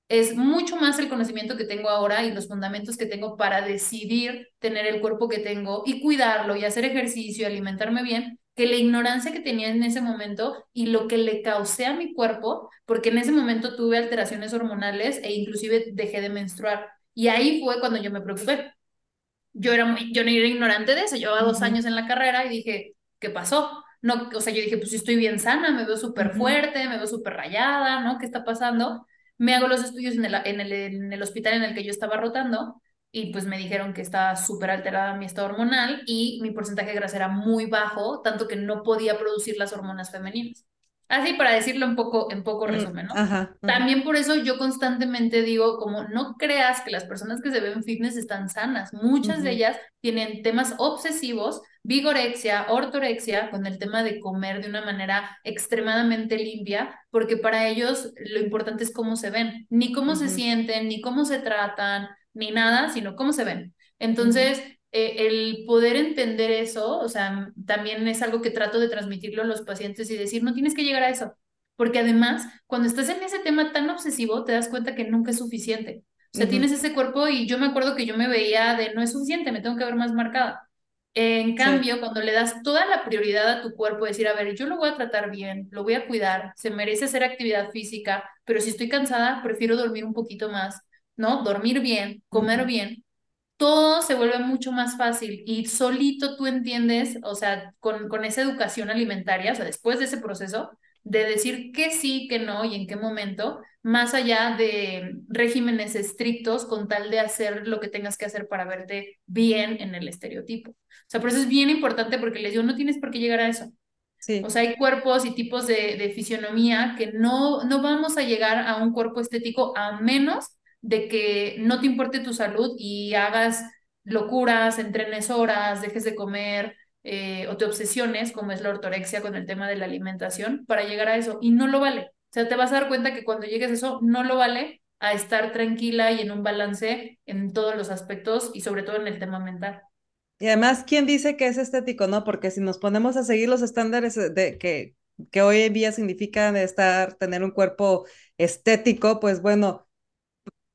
es mucho más el conocimiento que tengo ahora y los fundamentos que tengo para decidir tener el cuerpo que tengo y cuidarlo y hacer ejercicio y alimentarme bien, que la ignorancia que tenía en ese momento y lo que le causé a mi cuerpo, porque en ese momento tuve alteraciones hormonales e inclusive dejé de menstruar. Y ahí fue cuando yo me preocupé. Yo era muy, yo no era ignorante de eso, llevaba dos años en la carrera y dije, ¿qué pasó? No, o sea, yo dije, pues estoy bien sana, me veo súper fuerte, me veo súper rayada, ¿no? ¿Qué está pasando? Me hago los estudios en el, en, el, en el hospital en el que yo estaba rotando y pues me dijeron que estaba súper alterada mi estado hormonal y mi porcentaje de grasa era muy bajo, tanto que no podía producir las hormonas femeninas. Así para decirlo un poco, en poco mm, resumen, ¿no? También por eso yo constantemente digo, como no creas que las personas que se ven fitness están sanas. Muchas de ellas tienen temas obsesivos, vigorexia, ortorexia, con el tema de comer de una manera extremadamente limpia, porque para ellos lo importante es cómo se ven, ni cómo se sienten, ni cómo se tratan, ni nada, sino cómo se ven. Entonces, eh, el poder entender eso, o sea, también es algo que trato de transmitirlo a los pacientes y decir, no tienes que llegar a eso, porque además, cuando estás en ese tema tan obsesivo, te das cuenta que nunca es suficiente. O sea, tienes ese cuerpo y yo me acuerdo que yo me veía de, no es suficiente, me tengo que ver más marcada. En cambio, cuando le das toda la prioridad a tu cuerpo, decir, a ver, yo lo voy a tratar bien, lo voy a cuidar, se merece hacer actividad física, pero si estoy cansada, prefiero dormir un poquito más, ¿no? Dormir bien, comer bien, todo se vuelve mucho más fácil y solito tú entiendes, o sea, con, con esa educación alimentaria, o sea, después de ese proceso, de decir que sí, que no y en qué momento, más allá de regímenes estrictos con tal de hacer lo que tengas que hacer para verte bien en el estereotipo. O sea, por eso es bien importante porque les digo, no tienes por qué llegar a eso. Sí. O sea, hay cuerpos y tipos de, de fisionomía que no, no vamos a llegar a un cuerpo estético a menos de que no te importe tu salud y hagas locuras, entrenes horas, dejes de comer eh, o te obsesiones, como es la ortorexia con el tema de la alimentación, para llegar a eso. Y no lo vale. O sea, te vas a dar cuenta que cuando llegues a eso, no lo vale a estar tranquila y en un balance en todos los aspectos y sobre todo en el tema mental. Y además, ¿quién dice que es estético, no? Porque si nos ponemos a seguir los estándares de que, que hoy en día significan estar, tener un cuerpo estético, pues bueno,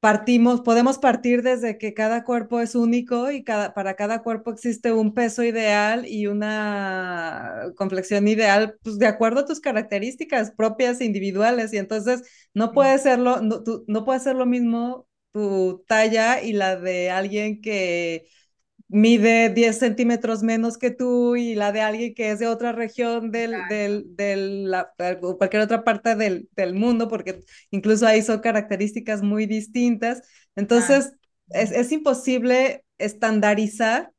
partimos, podemos partir desde que cada cuerpo es único y cada, para cada cuerpo existe un peso ideal y una complexión ideal, pues de acuerdo a tus características propias e individuales. Y entonces no puede ser lo, no, no puede ser lo mismo tu talla y la de alguien que mide 10 centímetros menos que tú y la de alguien que es de otra región del, del, del la, cualquier otra parte del, del, mundo, porque incluso ahí son características muy distintas. Entonces, es, es, imposible estandarizar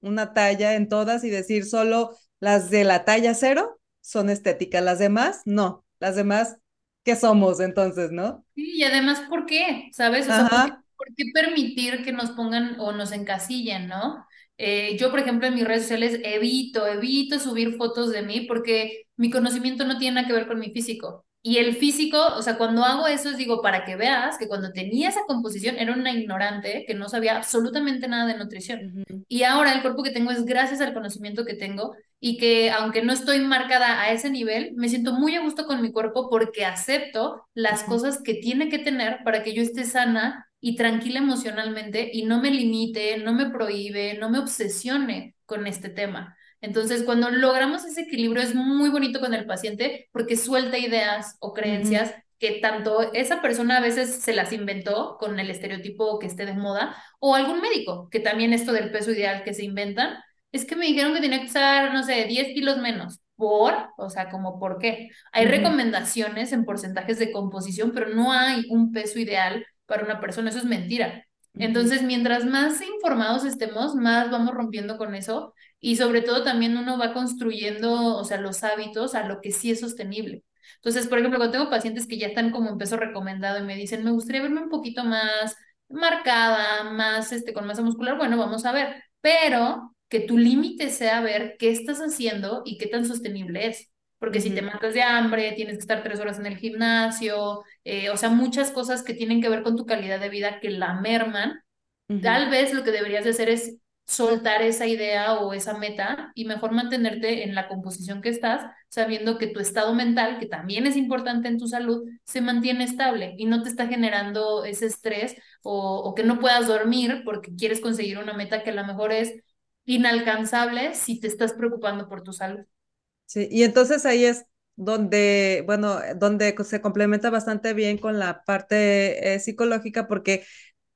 una talla en todas y decir solo las de la talla cero son estéticas, las demás no, las demás, ¿qué somos entonces, no? Sí, y además, ¿por qué? ¿Sabes? O sea, ¿por qué permitir que nos pongan o nos encasillen, no? Eh, yo, por ejemplo, en mis redes sociales evito, evito subir fotos de mí porque mi conocimiento no tiene nada que ver con mi físico. Y el físico, o sea, cuando hago eso, digo, para que veas que cuando tenía esa composición era una ignorante que no sabía absolutamente nada de nutrición. Y ahora el cuerpo que tengo es gracias al conocimiento que tengo y que aunque no estoy marcada a ese nivel, me siento muy a gusto con mi cuerpo porque acepto las cosas que tiene que tener para que yo esté sana y tranquila emocionalmente y no me limite, no me prohíbe, no me obsesione con este tema. Entonces, cuando logramos ese equilibrio es muy bonito con el paciente porque suelta ideas o creencias que tanto esa persona a veces se las inventó con el estereotipo que esté de moda, o algún médico, que también esto del peso ideal que se inventan, es que me dijeron que tenía que usar, no sé, 10 kilos menos. ¿Por? O sea, como por qué. Hay recomendaciones en porcentajes de composición, pero no hay un peso ideal para una persona. Eso es mentira. Entonces, mientras más informados estemos, más vamos rompiendo con eso y sobre todo también uno va construyendo, o sea, los hábitos a lo que sí es sostenible. Entonces, por ejemplo, cuando tengo pacientes que ya están como en peso recomendado y me dicen, me gustaría verme un poquito más marcada, más, este, con masa muscular, bueno, vamos a ver, pero que tu límite sea ver qué estás haciendo y qué tan sostenible es. Porque si te matas de hambre, tienes que estar tres horas en el gimnasio, eh, o sea, muchas cosas que tienen que ver con tu calidad de vida que la merman. Tal vez lo que deberías de hacer es soltar esa idea o esa meta y mejor mantenerte en la composición que estás, sabiendo que tu estado mental, que también es importante en tu salud, se mantiene estable y no te está generando ese estrés o, o que no puedas dormir porque quieres conseguir una meta que a lo mejor es inalcanzable si te estás preocupando por tu salud. Sí, y entonces ahí es donde, bueno, donde se complementa bastante bien con la parte eh, psicológica porque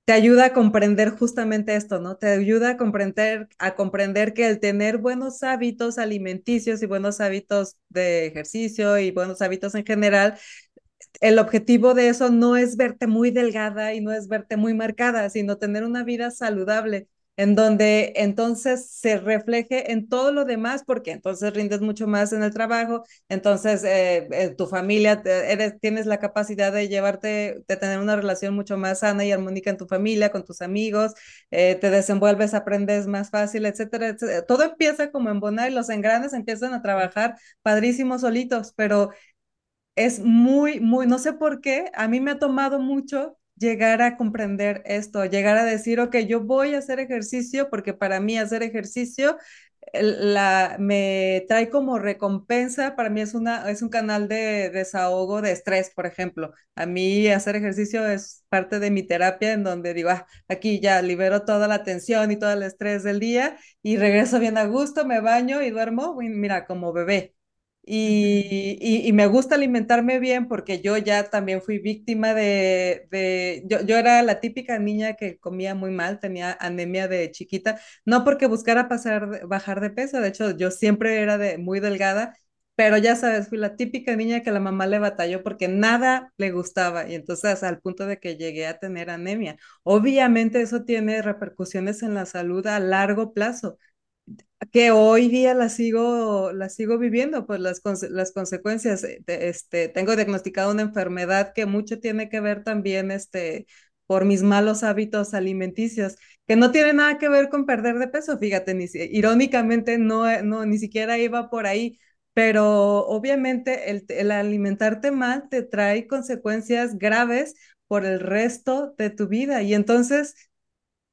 te ayuda a comprender justamente esto, ¿no? Te ayuda a comprender, a comprender que el tener buenos hábitos alimenticios y buenos hábitos de ejercicio y buenos hábitos en general, el objetivo de eso no es verte muy delgada y no es verte muy marcada, sino tener una vida saludable en donde entonces se refleje en todo lo demás, porque entonces rindes mucho más en el trabajo, entonces eh, eh, tu familia, tienes la capacidad de llevarte, de tener una relación mucho más sana y armónica en tu familia, con tus amigos, eh, te desenvuelves, aprendes más fácil, etcétera, etcétera. Todo empieza como en bonar y los engranes empiezan a trabajar padrísimos solitos, pero es muy, muy, no sé por qué, a mí me ha tomado mucho llegar a comprender esto, llegar a decir, ok, yo voy a hacer ejercicio porque para mí hacer ejercicio la, me trae como recompensa, para mí es, una, es un canal de desahogo de estrés, por ejemplo. A mí hacer ejercicio es parte de mi terapia en donde digo, ah, aquí ya libero toda la tensión y todo el estrés del día y regreso bien a gusto, me baño y duermo, mira, como bebé. Y, y, me gusta alimentarme bien porque yo ya también fui víctima de, de yo, yo, era la típica niña que comía muy mal, tenía anemia de chiquita, no porque buscara pasar, bajar de peso, de hecho yo siempre era de, muy delgada, pero ya sabes, fui la típica niña que la mamá le batalló porque nada le gustaba y entonces al punto de que llegué a tener anemia. Obviamente eso tiene repercusiones en la salud a largo plazo que hoy día la sigo, la sigo viviendo, pues las, las consecuencias. Eh, este, tengo diagnosticado una enfermedad que mucho tiene que ver también este, por mis malos hábitos alimenticios, que no tiene nada que ver con perder de peso, fíjate, ni, irónicamente no, eh, no, ni siquiera iba por ahí, pero obviamente el alimentarte mal te trae consecuencias graves por el resto de tu vida y entonces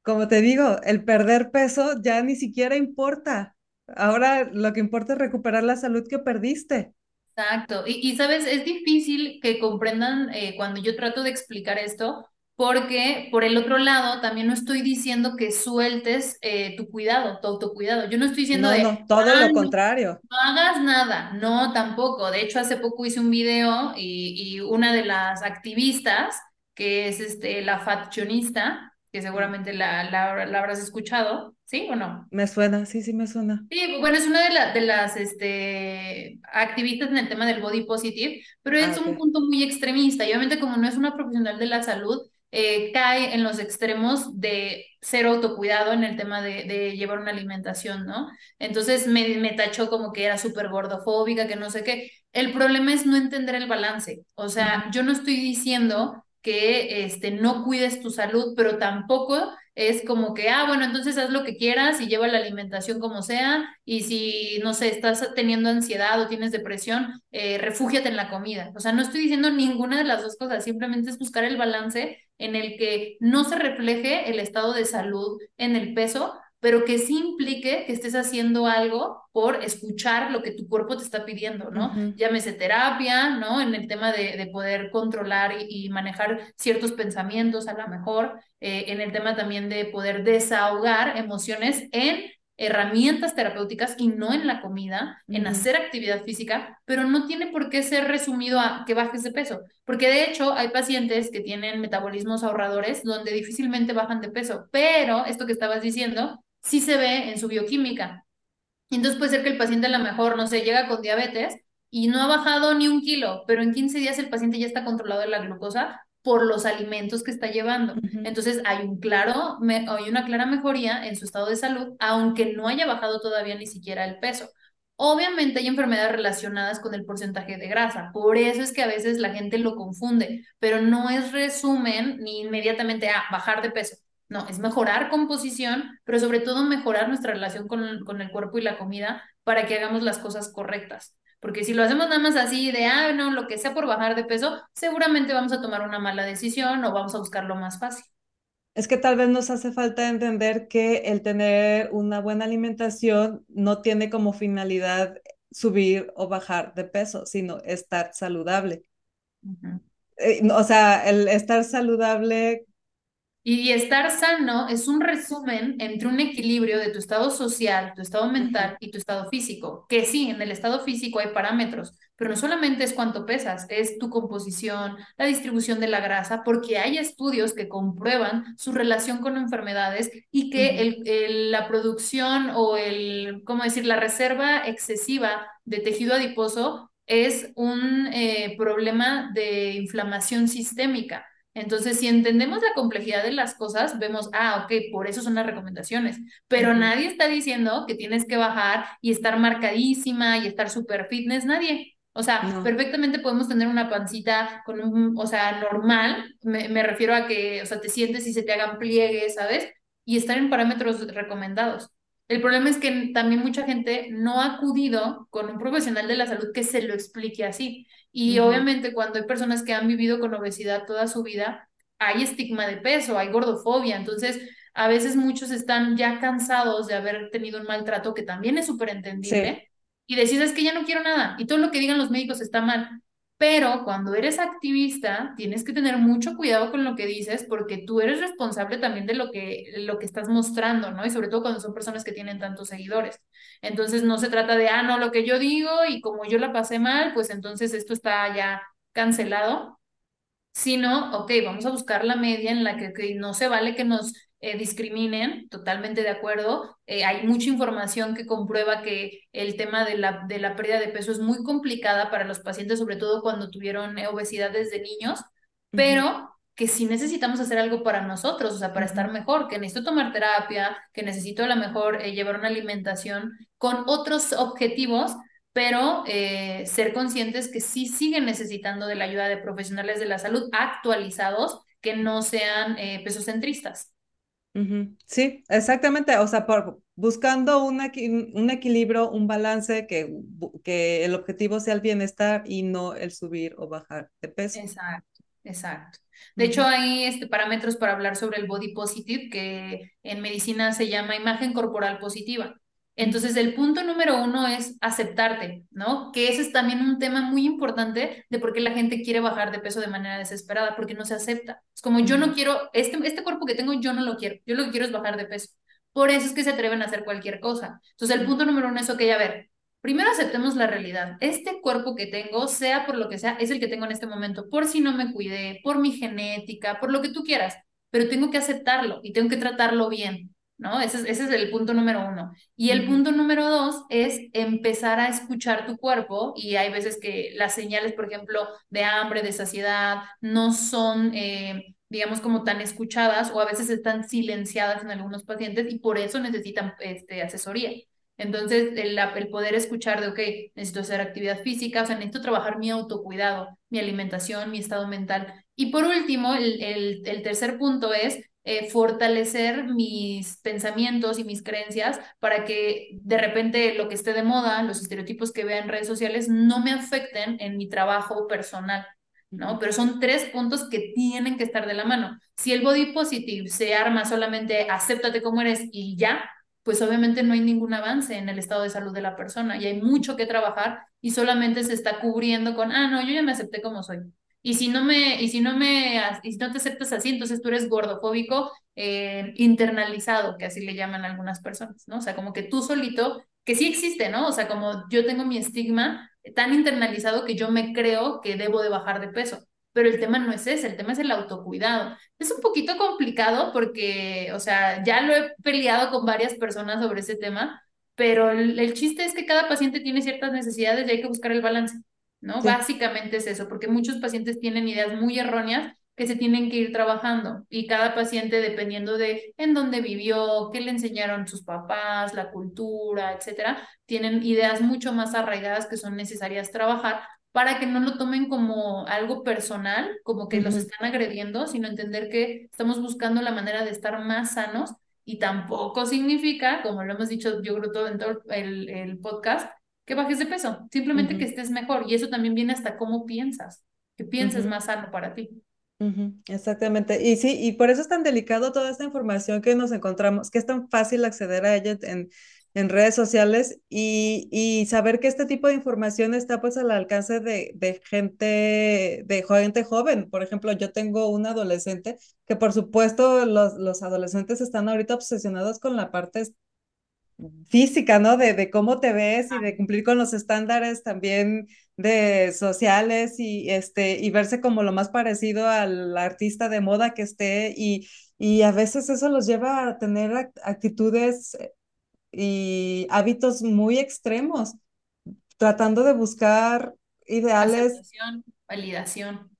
como te digo, el perder peso ya ni siquiera importa. Ahora lo que importa es recuperar la salud que perdiste. Exacto. Y, sabes, es difícil que comprendan eh, cuando yo trato de explicar esto, porque por el otro lado también no estoy diciendo que sueltes eh, tu cuidado, tu autocuidado. Yo no estoy diciendo no, de... No, todo lo contrario. No, hagas nada, no, tampoco. De hecho, hace poco hice un video y, y una de las activistas, que es este, la faccionista, que seguramente la, la, la, habrás escuchado, ¿sí o no? Me suena, sí, sí me suena. Sí, bueno, es una de, de las este, activistas en el tema del body positive, pero es ah, un punto muy extremista y obviamente como no es una profesional de la salud, eh, cae en los extremos de ser autocuidado en el tema de, de llevar una alimentación, ¿no? Entonces me, me tachó como que era súper gordofóbica, que no sé qué. El problema es no entender el balance. O sea, yo no estoy diciendo que este, no cuides tu salud, pero tampoco es como que, ah, bueno, entonces haz lo que quieras y lleva la alimentación como sea, y si, no sé, estás teniendo ansiedad o tienes depresión, eh, refúgiate en la comida. O sea, no estoy diciendo ninguna de las dos cosas, simplemente es buscar el balance en el que no se refleje el estado de salud en el peso, pero que sí implique que estés haciendo algo por escuchar lo que tu cuerpo te está pidiendo, ¿no? Llámese terapia, ¿no? En el tema de, de poder controlar y, manejar ciertos pensamientos a lo mejor, eh, en el tema también de poder desahogar emociones en herramientas terapéuticas y no en la comida, en hacer actividad física, pero no tiene por qué ser resumido a que bajes de peso, porque de hecho hay pacientes que tienen metabolismos ahorradores donde difícilmente bajan de peso, pero esto que estabas diciendo sí se ve en su bioquímica. Entonces puede ser que el paciente a lo mejor, no sé, llega con diabetes y no ha bajado ni un kilo, pero en 15 días el paciente ya está controlado de la glucosa por los alimentos que está llevando. Entonces hay un claro, hay una clara mejoría en su estado de salud, aunque no haya bajado todavía ni siquiera el peso. Obviamente hay enfermedades relacionadas con el porcentaje de grasa, por eso es que a veces la gente lo confunde, pero no es resumen ni inmediatamente a bajar de peso. No, es mejorar composición, pero sobre todo mejorar nuestra relación con, con el cuerpo y la comida para que hagamos las cosas correctas. Porque si lo hacemos nada más así de, ah, no, lo que sea por bajar de peso, seguramente vamos a tomar una mala decisión o vamos a buscar lo más fácil. Es que tal vez nos hace falta entender que el tener una buena alimentación no tiene como finalidad subir o bajar de peso, sino estar saludable. Eh, o sea, el estar saludable y estar sano es un resumen entre un equilibrio de tu estado social, tu estado mental y tu estado físico. Que sí, en el estado físico hay parámetros, pero no solamente es cuánto pesas, es tu composición, la distribución de la grasa, porque hay estudios que comprueban su relación con enfermedades y que el, la producción o el, ¿cómo decir?, la reserva excesiva de tejido adiposo es un eh, problema de inflamación sistémica. Entonces, si entendemos la complejidad de las cosas, vemos, ah, ok, por eso son las recomendaciones, pero nadie está diciendo que tienes que bajar y estar marcadísima y estar super fitness, nadie. O sea, perfectamente podemos tener una pancita con un, o sea, normal, me, me refiero a que, o sea, te sientes y se te hagan pliegues, ¿sabes? Y estar en parámetros recomendados. El problema es que también mucha gente no ha acudido con un profesional de la salud que se lo explique así. Y obviamente cuando hay personas que han vivido con obesidad toda su vida, hay estigma de peso, hay gordofobia. Entonces, a veces muchos están ya cansados de haber tenido un maltrato, que también es súper entendible. Y decís, es que ya no quiero nada. Y todo lo que digan los médicos está mal. Pero cuando eres activista, tienes que tener mucho cuidado con lo que dices porque tú eres responsable también de lo que, lo que estás mostrando, ¿no? Y sobre todo cuando son personas que tienen tantos seguidores. Entonces no se trata de, ah, no, lo que yo digo y como yo la pasé mal, pues entonces esto está ya cancelado, sino, ok, vamos a buscar la media en la que no se vale que nos eh, discriminen, totalmente de acuerdo. Eh, hay mucha información que comprueba que el tema de la, de la pérdida de peso es muy complicada para los pacientes, sobre todo cuando tuvieron obesidad desde niños, pero que sí necesitamos hacer algo para nosotros, o sea, para estar mejor, que necesito tomar terapia, que necesito a lo mejor eh, llevar una alimentación con otros objetivos, pero ser conscientes que sí siguen necesitando de la ayuda de profesionales de la salud actualizados que no sean pesocentristas. Sí, exactamente. O sea, por, buscando un equilibrio, un balance, que, que el objetivo sea el bienestar y no el subir o bajar de peso. Exacto, exacto. De hecho, hay este, parámetros para hablar sobre el body positive, que en medicina se llama imagen corporal positiva. Entonces, el punto número uno es aceptarte, ¿no? Que ese es también un tema muy importante de por qué la gente quiere bajar de peso de manera desesperada, porque no se acepta. Es como yo no quiero, este, este cuerpo que tengo, yo no lo quiero, yo lo que quiero es bajar de peso. Por eso es que se atreven a hacer cualquier cosa. Entonces, el punto número uno es, ok, a ver, primero aceptemos la realidad. Este cuerpo que tengo, sea por lo que sea, es el que tengo en este momento, por si no me cuidé, por mi genética, por lo que tú quieras, pero tengo que aceptarlo y tengo que tratarlo bien. ¿No? Ese es, ese es el punto número uno. Y el punto número dos es empezar a escuchar tu cuerpo y hay veces que las señales, por ejemplo, de hambre, de saciedad, no son... Eh, digamos, como tan escuchadas o a veces están silenciadas en algunos pacientes y por eso necesitan este, asesoría. Entonces, el, el, poder escuchar de, ok, necesito hacer actividad física, o sea, necesito trabajar mi autocuidado, mi alimentación, mi estado mental. Y por último, el, el, el tercer punto es eh, fortalecer mis pensamientos y mis creencias para que de repente lo que esté de moda, los estereotipos que vea en redes sociales, no me afecten en mi trabajo personal. ¿no? Pero son tres puntos que tienen que estar de la mano. Si el body positive se arma solamente acéptate como eres y ya, pues obviamente no hay ningún avance en el estado de salud de la persona y hay mucho que trabajar y solamente se está cubriendo con, ah, no, yo ya me acepté como soy. Y si no me, y si no me, y si no te aceptas así, entonces tú eres gordofóbico eh, internalizado, que así le llaman algunas personas, ¿no? O sea, como que tú solito, que sí existe, ¿no? O sea, como yo tengo mi estigma tan internalizado que yo me creo que debo de bajar de peso. Pero el tema no es ese, el tema es el autocuidado. Es un poquito complicado porque, o sea, ya lo he peleado con varias personas sobre ese tema, pero el, el chiste es que cada paciente tiene ciertas necesidades y hay que buscar el balance. ¿No? Sí. Básicamente es eso, porque muchos pacientes tienen ideas muy erróneas que se tienen que ir trabajando y cada paciente dependiendo de en dónde vivió, qué le enseñaron sus papás, la cultura, etcétera, tienen ideas mucho más arraigadas que son necesarias trabajar para que no lo tomen como algo personal, como que los Ujú, están agrediendo, sino entender que estamos buscando la manera de estar más sanos y tampoco significa, como lo hemos dicho yo creo todo en todo el, el podcast, que bajes de peso, simplemente que ujú, estés mejor. Y eso también viene hasta cómo piensas, que pienses ujú. más sano para ti. Ujú, exactamente. Y sí, y por eso es tan delicado toda esta información que nos encontramos, que es tan fácil acceder a ella en, en redes sociales y, y saber que este tipo de información está pues al alcance de, de gente, de gente joven. Por ejemplo, yo tengo un adolescente que por supuesto los, los adolescentes están ahorita obsesionados con la parte física, ¿no? De, de cómo te ves y de cumplir con los estándares también de sociales y, este, y verse como lo más parecido al artista de moda que esté y, y a veces eso los lleva a tener act- actitudes y hábitos muy extremos, tratando de buscar ideales. Aceptación, validación.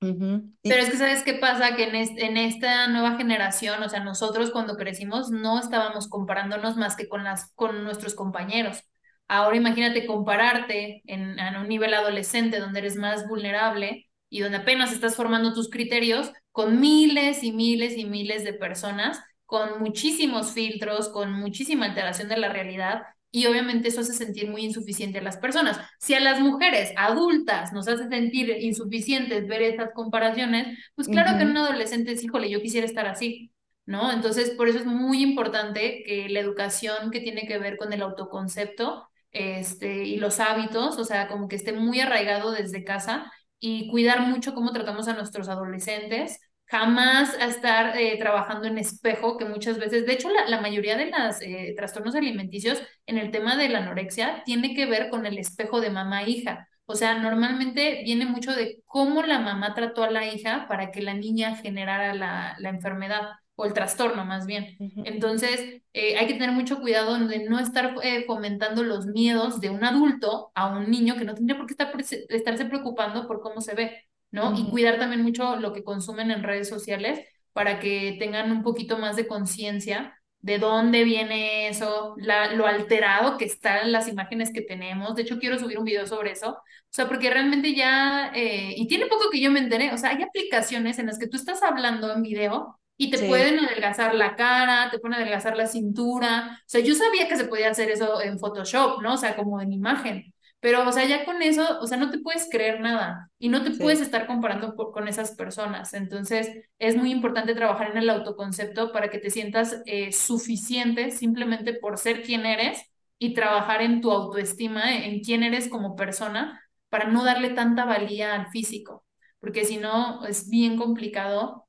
Ujú, Pero y, es que, ¿sabes qué pasa? Que en, est- en esta nueva generación, o sea, nosotros cuando crecimos no estábamos comparándonos más que con, las, con nuestros compañeros. Ahora imagínate compararte en, en un nivel adolescente donde eres más vulnerable y donde apenas estás formando tus criterios con miles y miles y miles de personas, con muchísimos filtros, con muchísima alteración de la realidad y obviamente eso hace sentir muy insuficiente a las personas. Si a las mujeres adultas nos hace sentir insuficientes ver estas comparaciones, pues claro que en un adolescente es, híjole, yo quisiera estar así, ¿no? Entonces, por eso es muy importante que la educación que tiene que ver con el autoconcepto este, y los hábitos, o sea, como que esté muy arraigado desde casa y cuidar mucho cómo tratamos a nuestros adolescentes jamás a estar eh, trabajando en espejo, que muchas veces, de hecho, la, la mayoría de los eh, trastornos alimenticios en el tema de la anorexia tiene que ver con el espejo de mamá-hija. O sea, normalmente viene mucho de cómo la mamá trató a la hija para que la niña generara la, la enfermedad o el trastorno más bien. Entonces, eh, hay que tener mucho cuidado de no estar eh, fomentando los miedos de un adulto a un niño que no tendría por qué estar, estarse preocupando por cómo se ve. ¿No? Y cuidar también mucho lo que consumen en redes sociales para que tengan un poquito más de conciencia de dónde viene eso, la, lo alterado que están las imágenes que tenemos. De hecho, quiero subir un video sobre eso. O sea, porque realmente ya, eh, y tiene poco que yo me enteré, o sea, hay aplicaciones en las que tú estás hablando en video y te Sí, pueden adelgazar la cara, te pueden adelgazar la cintura. O sea, yo sabía que se podía hacer eso en Photoshop, ¿no? O sea, como en imagen. Pero, o sea, ya con eso, o sea, no te puedes creer nada y no te puedes estar comparando por- con esas personas. Entonces, es muy importante trabajar en el autoconcepto para que te sientas eh, suficiente simplemente por ser quien eres y trabajar en tu autoestima, en quién eres como persona, para no darle tanta valía al físico, porque si no, es bien complicado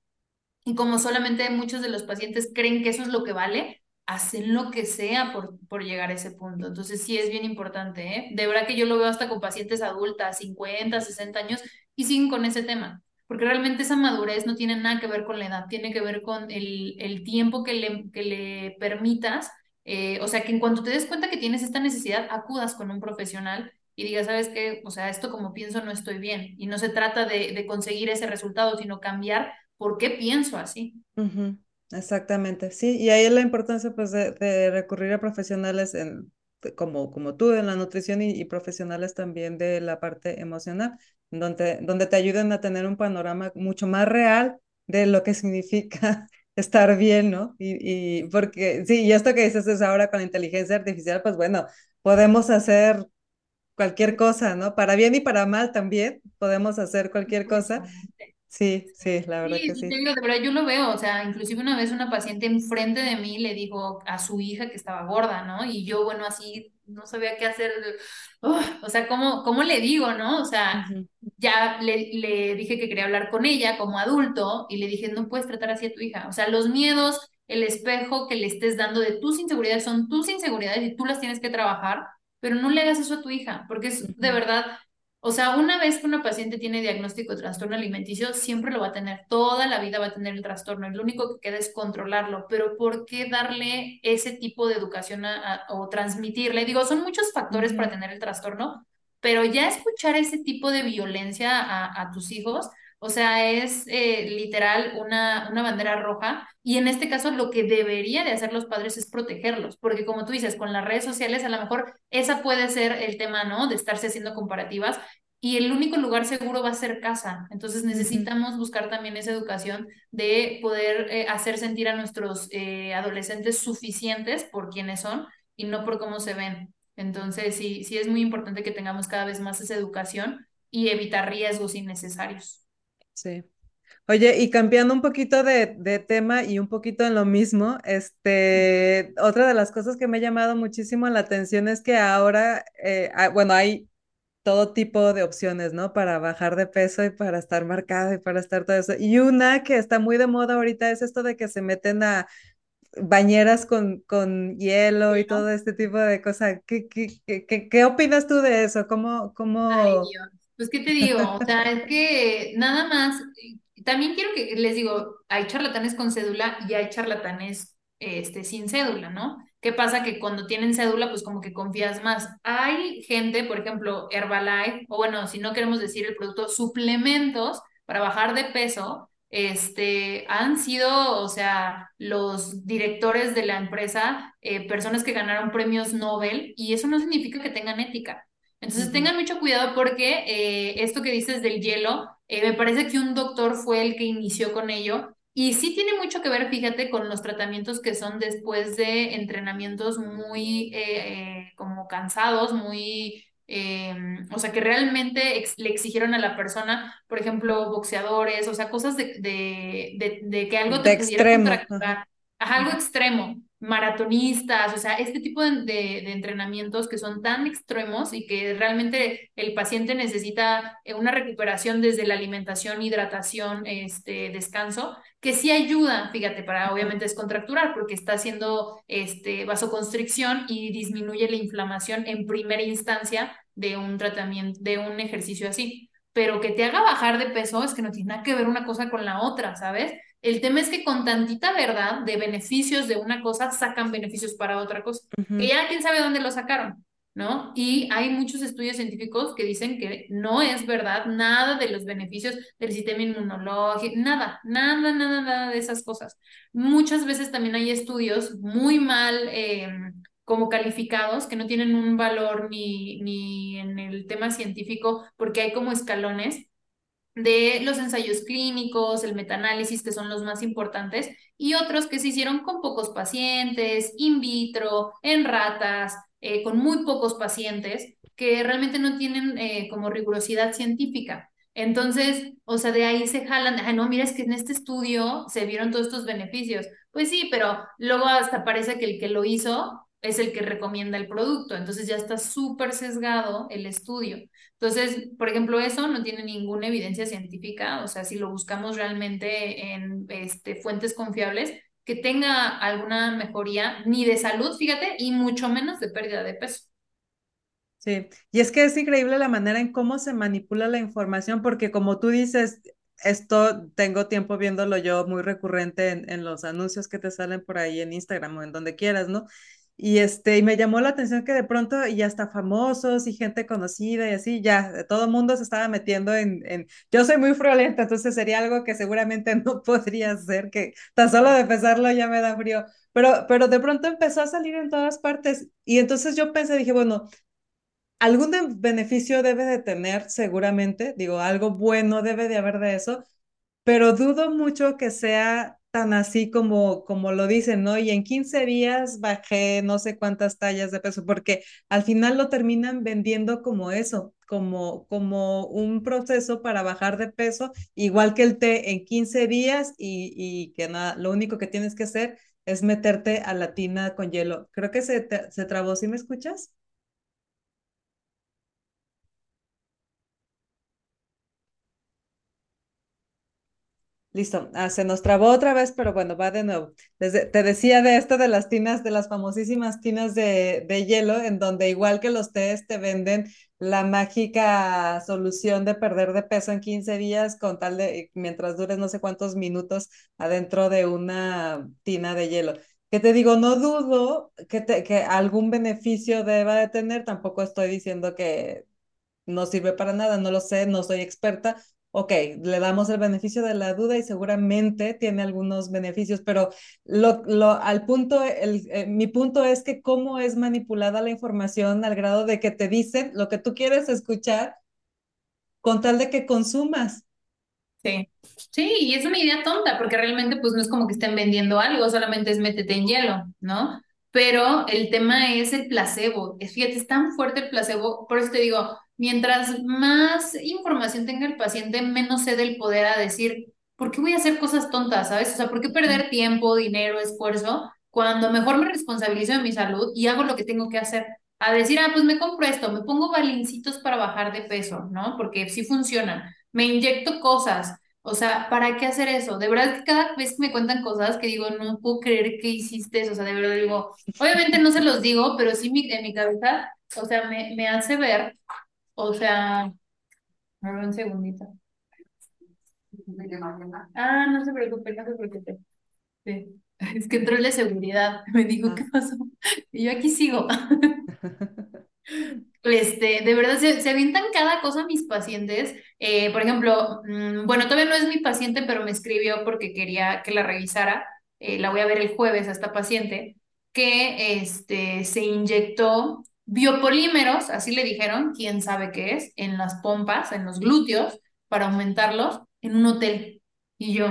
y como solamente muchos de los pacientes creen que eso es lo que vale, hacen lo que sea por, por llegar a ese punto. Entonces sí es bien importante, ¿eh? De verdad que yo lo veo hasta con pacientes adultas, 50, 60 años, y siguen con ese tema. Porque realmente esa madurez no tiene nada que ver con la edad, tiene que ver con el, el tiempo que le, que le permitas. eh, o sea, que en cuanto te des cuenta que tienes esta necesidad, acudas con un profesional y digas, ¿sabes qué? O sea, esto como pienso no estoy bien. Y no se trata de, de conseguir ese resultado, sino cambiar ¿Por qué pienso así? Ujú, Exactamente, sí, y ahí es la importancia pues de, recurrir a profesionales en, como, como tú en la nutrición y, y profesionales también de la parte emocional, donde, donde te ayuden a tener un panorama mucho más real de lo que significa estar bien, ¿no? Y, y porque, sí, y esto que dices es ahora con la inteligencia artificial, pues bueno, podemos hacer cualquier cosa, ¿no? Para bien y para mal también podemos hacer cualquier cosa. Sí, sí, la verdad Sí, que sí, de verdad yo lo veo, o sea, inclusive una vez una paciente enfrente de mí le dijo a su hija que estaba gorda, ¿no? Y yo, bueno, así no sabía qué hacer, o sea, ¿cómo, cómo le digo, no? O sea, ya le, le dije que quería hablar con ella como adulto y le dije, no puedes tratar así a tu hija. O sea, los miedos, el espejo que le estés dando de tus inseguridades son tus inseguridades y tú las tienes que trabajar, pero no le hagas eso a tu hija, porque es de verdad o sea, una vez que una paciente tiene diagnóstico de trastorno alimenticio, siempre lo va a tener, toda la vida va a tener el trastorno, lo único que queda es controlarlo, pero ¿por qué darle ese tipo de educación o transmitirle? Digo, son muchos factores para tener el trastorno, pero ya escuchar ese tipo de violencia a, a tus hijos, o sea, es eh, literal una, una bandera roja y en este caso lo que debería de hacer los padres es protegerlos, porque como tú dices, con las redes sociales a lo mejor esa puede ser el tema, ¿no? De estarse haciendo comparativas y el único lugar seguro va a ser casa. Entonces necesitamos buscar también esa educación de poder eh, hacer sentir a nuestros eh, adolescentes suficientes por quienes son y no por cómo se ven. Entonces sí, sí es muy importante que tengamos cada vez más esa educación y evitar riesgos innecesarios. Sí. Oye, y cambiando un poquito de, de, tema y un poquito en lo mismo, este, otra de las cosas que me ha llamado muchísimo la atención es que ahora, eh, ah, bueno, hay todo tipo de opciones, ¿no? Para bajar de peso y para estar marcada y para estar todo eso. Y una que está muy de moda ahorita es esto de que se meten a bañeras con, con hielo y todo este tipo de cosas. ¿Qué, qué, qué, qué opinas tú de eso? ¿Cómo, cómo... Ay, Dios. Pues, ¿qué te digo? O sea, es que nada más, también quiero que les digo, hay charlatanes con cédula y hay charlatanes este, sin cédula, ¿no? ¿Qué pasa? Que cuando tienen cédula, pues como que confías más. Hay gente, por ejemplo, Herbalife, o bueno, si no queremos decir el producto, suplementos para bajar de peso, este, han sido, o sea, los directores de la empresa, eh, personas que ganaron premios Nobel, y eso no significa que tengan ética. Entonces tengan mucho cuidado porque eh, esto que dices del hielo, eh, me parece que un doctor fue el que inició con ello. Y sí tiene mucho que ver, fíjate, con los tratamientos que son después de entrenamientos muy eh, como cansados, muy, o sea, que realmente le exigieron a la persona, por ejemplo, boxeadores, o sea, cosas de, de, de, que algo te pudiera contracturar. algo extremo maratonistas, o sea, este tipo de, de, entrenamientos que son tan extremos y que realmente el paciente necesita eh, una recuperación desde la alimentación, hidratación, este, descanso, que sí ayuda, fíjate, para obviamente descontracturar, porque está haciendo este, vasoconstricción y disminuye la inflamación en primera instancia de un tratamiento, de un ejercicio así. Pero que te haga bajar de peso es que no tiene nada que ver una cosa con la otra, ¿sabes? El tema es que con tantita verdad de beneficios de una cosa sacan beneficios para otra cosa, que ya quién sabe dónde lo sacaron, ¿no? Y hay muchos estudios científicos que dicen que no es verdad nada de los beneficios del sistema inmunológico, nada, nada, nada, nada de esas cosas. Muchas veces también hay estudios muy mal em, como calificados, que no tienen un valor ni, ni en el tema científico, porque hay como escalones de los ensayos clínicos, el metaanálisis, que son los más importantes, y otros que se hicieron con pocos pacientes, in vitro, en ratas, eh, con muy pocos pacientes, que realmente no tienen eh, como rigurosidad científica. Entonces, o sea, de ahí se jalan, ay, no, mira, es que en este estudio se vieron todos estos beneficios. Pues sí, pero luego hasta parece que el que lo hizo es el que recomienda el producto, entonces ya está súper sesgado el estudio. Entonces, por ejemplo, eso no tiene ninguna evidencia científica, o sea, si lo buscamos realmente en este, fuentes confiables, que tenga alguna mejoría ni de salud, fíjate, y mucho menos de pérdida de peso. Sí, y es que es increíble la manera en cómo se manipula la información, porque como tú dices, esto tengo tiempo viéndolo yo muy recurrente en, en los anuncios que te salen por ahí en Instagram o en donde quieras, ¿no? Y, este, y me llamó la atención que de pronto ya está famosos y gente conocida y así, ya todo el mundo se estaba metiendo en, en, Yo soy muy friolenta, entonces sería algo que seguramente no podría hacer, que tan solo de pensarlo ya me da frío, pero, pero de pronto empezó a salir en todas partes y entonces yo pensé, dije, bueno, algún beneficio debe de tener seguramente, digo, algo bueno debe de haber de eso, pero dudo mucho que sea tan así como, como lo dicen, ¿no? Y en 15 días bajé no sé cuántas tallas de peso, porque al final lo terminan vendiendo como eso, como, como un proceso para bajar de peso, igual que el té en 15 días y, y que nada, lo único que tienes que hacer es meterte a la tina con hielo. Creo que se, se trabó, ¿sí me escuchas? Listo, ah, se nos trabó otra vez, pero bueno, va de nuevo. Desde, te decía de esto de las tinas, de las famosísimas tinas de, de hielo, en donde igual que los tés te venden la mágica solución de perder de peso en 15 días con tal de, mientras dures no sé cuántos minutos adentro de una tina de hielo. Que te digo, no dudo que, te, que algún beneficio deba de tener, tampoco estoy diciendo que no sirve para nada, no lo sé, no soy experta, ok, le damos el beneficio de la duda y seguramente tiene algunos beneficios, pero lo, lo, al punto, el, eh, mi punto es que cómo es manipulada la información al grado de que te dicen lo que tú quieres escuchar con tal de que consumas. Sí, sí, y es una idea tonta, porque realmente pues no es como que estén vendiendo algo, solamente es métete en hielo, ¿no? Pero el tema es el placebo. Fíjate, es tan fuerte el placebo, por eso te digo, mientras más información tenga el paciente, menos cede el poder a decir, ¿por qué voy a hacer cosas tontas, sabes? O sea, ¿por qué perder tiempo, dinero, esfuerzo, cuando mejor me responsabilizo de mi salud y hago lo que tengo que hacer? A decir, ah, pues me compro esto, me pongo balincitos para bajar de peso, ¿no? Porque sí funciona. Me inyecto cosas. O sea, ¿para qué hacer eso? De verdad que cada vez que me cuentan cosas que digo, no puedo creer que hiciste eso. O sea, de verdad digo, obviamente no se los digo, pero sí mi, en mi cabeza, o sea, me, me hace ver o sea, a ver un segundito. Ah, no se preocupe, no se preocupe. Sí. Es que entró la seguridad. Me dijo, Ah. ¿qué pasó? Y yo aquí sigo. Este, de verdad, se, se avientan cada cosa mis pacientes. Eh, por ejemplo, mm, bueno, todavía no es mi paciente, pero me escribió porque quería que la revisara. Eh, la voy a ver el jueves a esta paciente, que este, se inyectó biopolímeros, así le dijeron, quién sabe qué es, en las pompas, en los glúteos, para aumentarlos en un hotel. Y yo,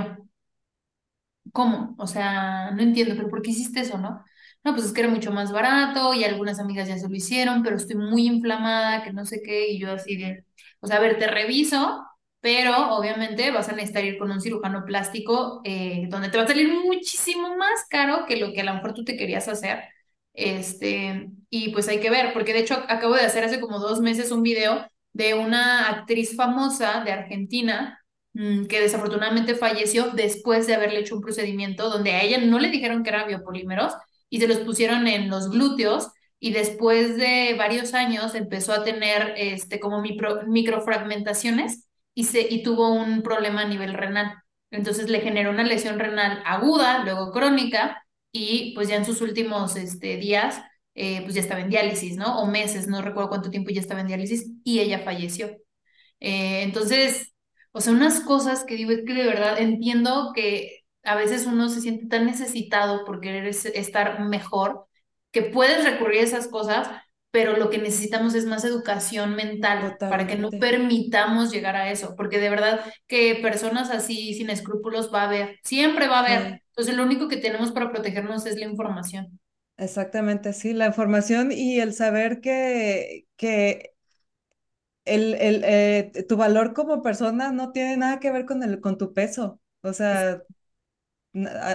¿cómo? O sea, no entiendo, pero ¿por qué hiciste eso, no? No, pues es que era mucho más barato y algunas amigas ya se lo hicieron, pero estoy muy inflamada, que no sé qué, y yo así de, o sea, a ver, te reviso, pero obviamente vas a necesitar ir con un cirujano plástico eh, donde te va a salir muchísimo más caro que lo que a lo mejor tú te querías hacer. Este, y pues hay que ver, porque de hecho acabo de hacer hace como dos meses un video de una actriz famosa de Argentina mm, que desafortunadamente falleció después de haberle hecho un procedimiento donde a ella no le dijeron que eran biopolímeros y se los pusieron en los glúteos y después de varios años empezó a tener este, como micro, microfragmentaciones y, se, y tuvo un problema a nivel renal. Entonces le generó una lesión renal aguda, luego crónica y pues ya en sus últimos este, días eh, pues ya estaba en diálisis, ¿no? O meses, no recuerdo cuánto tiempo ya estaba en diálisis y ella falleció. Eh, entonces, o sea, unas cosas que digo, es que de verdad entiendo que a veces uno se siente tan necesitado por querer es- estar mejor, que puedes recurrir a esas cosas, pero lo que necesitamos es más educación mental para que no permitamos llegar a eso, porque de verdad que personas así sin escrúpulos va a haber, siempre va a haber. Sí, Entonces, lo único que tenemos para protegernos es la información. Exactamente, sí, la información y el saber que, que el, el, eh, tu valor como persona no tiene nada que ver con el, con tu peso. O sea,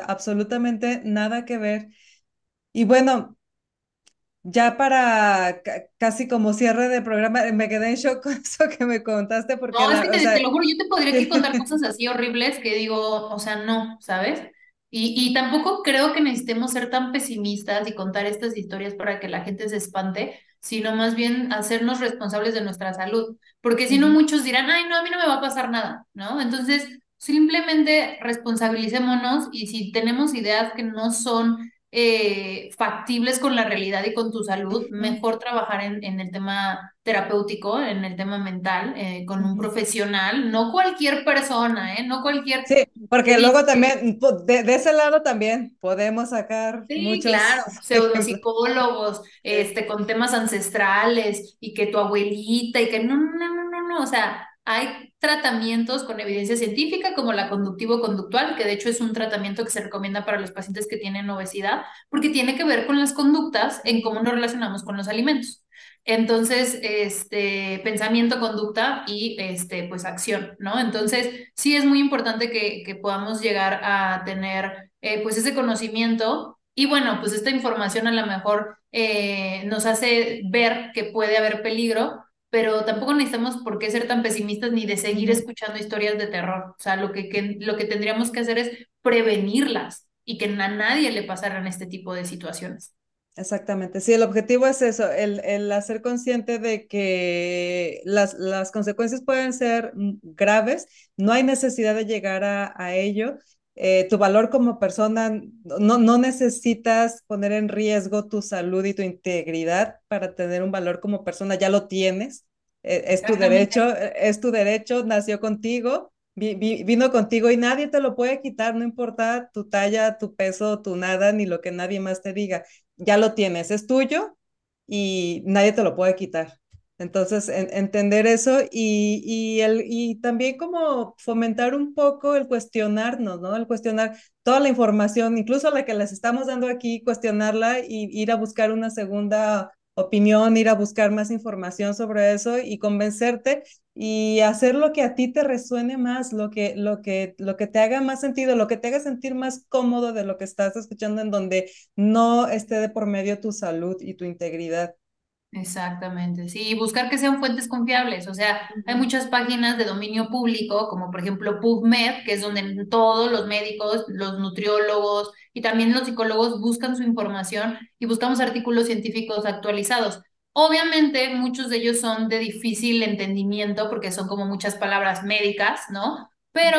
absolutamente nada que ver. Y bueno, ya para ca- casi como cierre de programa, me quedé en shock con eso que me contaste porque No, es que o te, lo juro, yo te podría aquí contar cosas así horribles que digo, o sea, no, ¿sabes? Y, y tampoco creo que necesitemos ser tan pesimistas y contar estas historias para que la gente se espante, sino más bien hacernos responsables de nuestra salud, porque si no muchos dirán, ay, no, a mí no me va a pasar nada, ¿no? Entonces, simplemente responsabilicémonos y si tenemos ideas que no son eh, factibles con la realidad y con tu salud, mejor trabajar en, en el tema terapéutico, en el tema mental, eh, con un profesional, no cualquier persona, ¿eh? No cualquier Sí, que porque luego también, de, de ese lado también podemos sacar sí, muchos claro, pseudopsicólogos, este, con temas ancestrales y que tu abuelita y que no, no, no, no, no, o sea, hay tratamientos con evidencia científica como la conductivo-conductual, que de hecho es un tratamiento que se recomienda para los pacientes que tienen obesidad, porque tiene que ver con las conductas en cómo nos relacionamos con los alimentos. Entonces, este, pensamiento, conducta y este, pues acción, ¿no? Entonces, sí es muy importante que, que podamos llegar a tener eh, pues ese conocimiento y bueno, pues esta información a lo mejor eh, nos hace ver que puede haber peligro, pero tampoco necesitamos por qué ser tan pesimistas ni de seguir escuchando historias de terror. O sea, lo que, que- lo que tendríamos que hacer es prevenirlas y que a nadie le pasaran este tipo de situaciones. Exactamente, sí, el objetivo es eso, el, el hacer consciente de que las, las consecuencias pueden ser graves, no hay necesidad de llegar a, a ello. Eh, tu valor como persona, no, no necesitas poner en riesgo tu salud y tu integridad para tener un valor como persona, ya lo tienes, eh, es tu derecho, es tu derecho, nació contigo, vi- vi- vino contigo y nadie te lo puede quitar, no importa tu talla, tu peso, tu nada, ni lo que nadie más te diga ya lo tienes, es tuyo y nadie te lo puede quitar. Entonces, en, entender eso y, y, el, y también como fomentar un poco el cuestionarnos, ¿no? El cuestionar toda la información, incluso la que les estamos dando aquí, cuestionarla y ir a buscar una segunda opinión, ir a buscar más información sobre eso y convencerte y hacer lo que a ti te resuene más, lo que, lo que, lo que te haga más sentido, lo que te haga sentir más cómodo de lo que estás escuchando, en donde no esté de por medio tu salud y tu integridad. Exactamente, sí, buscar que sean fuentes confiables. O sea, hay muchas páginas de dominio público, como por ejemplo PubMed, que es donde todos los médicos, los nutriólogos y también los psicólogos buscan su información y buscamos artículos científicos actualizados. Obviamente, muchos de ellos son de difícil entendimiento porque son como muchas palabras médicas, ¿no? Pero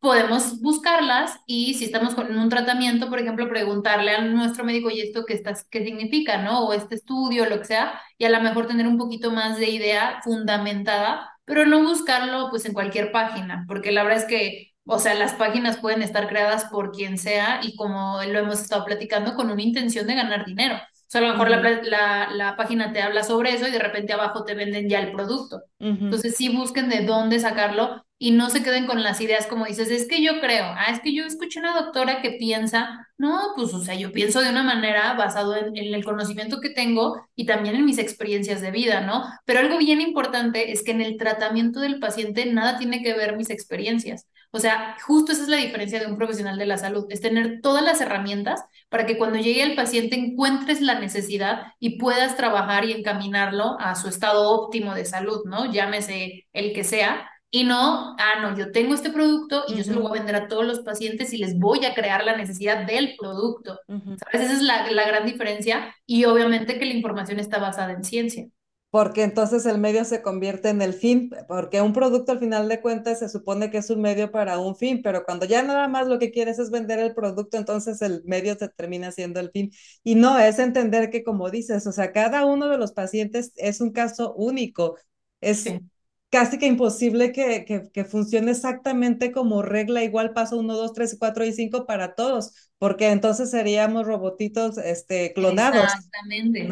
podemos buscarlas y si estamos con un tratamiento, por ejemplo, preguntarle a nuestro médico, ¿y esto qué, estás, qué significa, no? O este estudio, lo que sea y a lo mejor tener un poquito más de idea fundamentada, pero no buscarlo pues en cualquier página, porque la verdad es que, o sea, las páginas pueden estar creadas por quien sea y como lo hemos estado platicando, con una intención de ganar dinero. O sea, a lo mejor la, la, la página te habla sobre eso y de repente abajo te venden ya el producto. ujú, Entonces sí busquen de dónde sacarlo y no se queden con las ideas como dices, es que yo creo, ah, es que yo escuché una doctora que piensa, no, pues o sea, yo pienso de una manera basado en, el conocimiento que tengo y también en mis experiencias de vida, ¿no? Pero algo bien importante es que en el tratamiento del paciente nada tiene que ver mis experiencias. O sea, justo esa es la diferencia de un profesional de la salud, es tener todas las herramientas para que cuando llegue el paciente encuentres la necesidad y puedas trabajar y encaminarlo a su estado óptimo de salud, ¿no? Llámese el que sea. Y no, ah, no, yo tengo este producto y yo se lo voy a vender a todos los pacientes y les voy a crear la necesidad del producto. ¿Sabes? Esa es la, la gran diferencia y obviamente que la información está basada en ciencia. Porque entonces el medio se convierte en el fin, porque un producto al final de cuentas se supone que es un medio para un fin, pero cuando ya nada más lo que quieres es vender el producto, entonces el medio se termina siendo el fin. Y no, es entender que como dices, o sea, cada uno de los pacientes es un caso único. Es Sí. Casi que imposible que, que, que funcione exactamente como regla, igual paso uno, dos, tres, cuatro y cinco para todos, porque entonces seríamos robotitos este, clonados, Exactamente,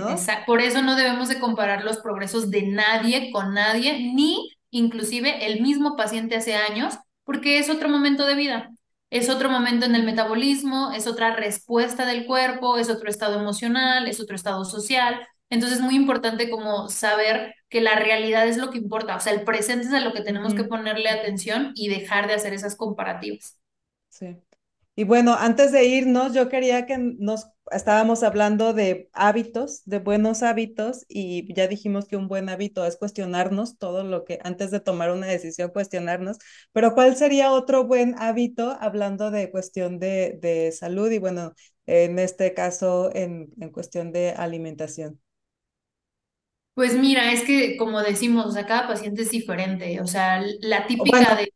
por eso no debemos de comparar los progresos de nadie con nadie, ni inclusive el mismo paciente hace años, porque es otro momento de vida, es otro momento en el metabolismo, es otra respuesta del cuerpo, es otro estado emocional, es otro estado social. Entonces es muy importante como saber que la realidad es lo que importa, o sea, el presente es a lo que tenemos que ponerle atención y dejar de hacer esas comparativas. Sí. Y bueno, antes de irnos, yo quería que nos estábamos hablando de hábitos, de buenos hábitos, y ya dijimos que un buen hábito es cuestionarnos todo lo que antes de tomar una decisión, cuestionarnos. Pero ¿cuál sería otro buen hábito hablando de cuestión de, de salud y bueno, en este caso en, en cuestión de alimentación? Pues mira, es que como decimos, o sea, cada paciente es diferente, o sea, la bueno, típica de,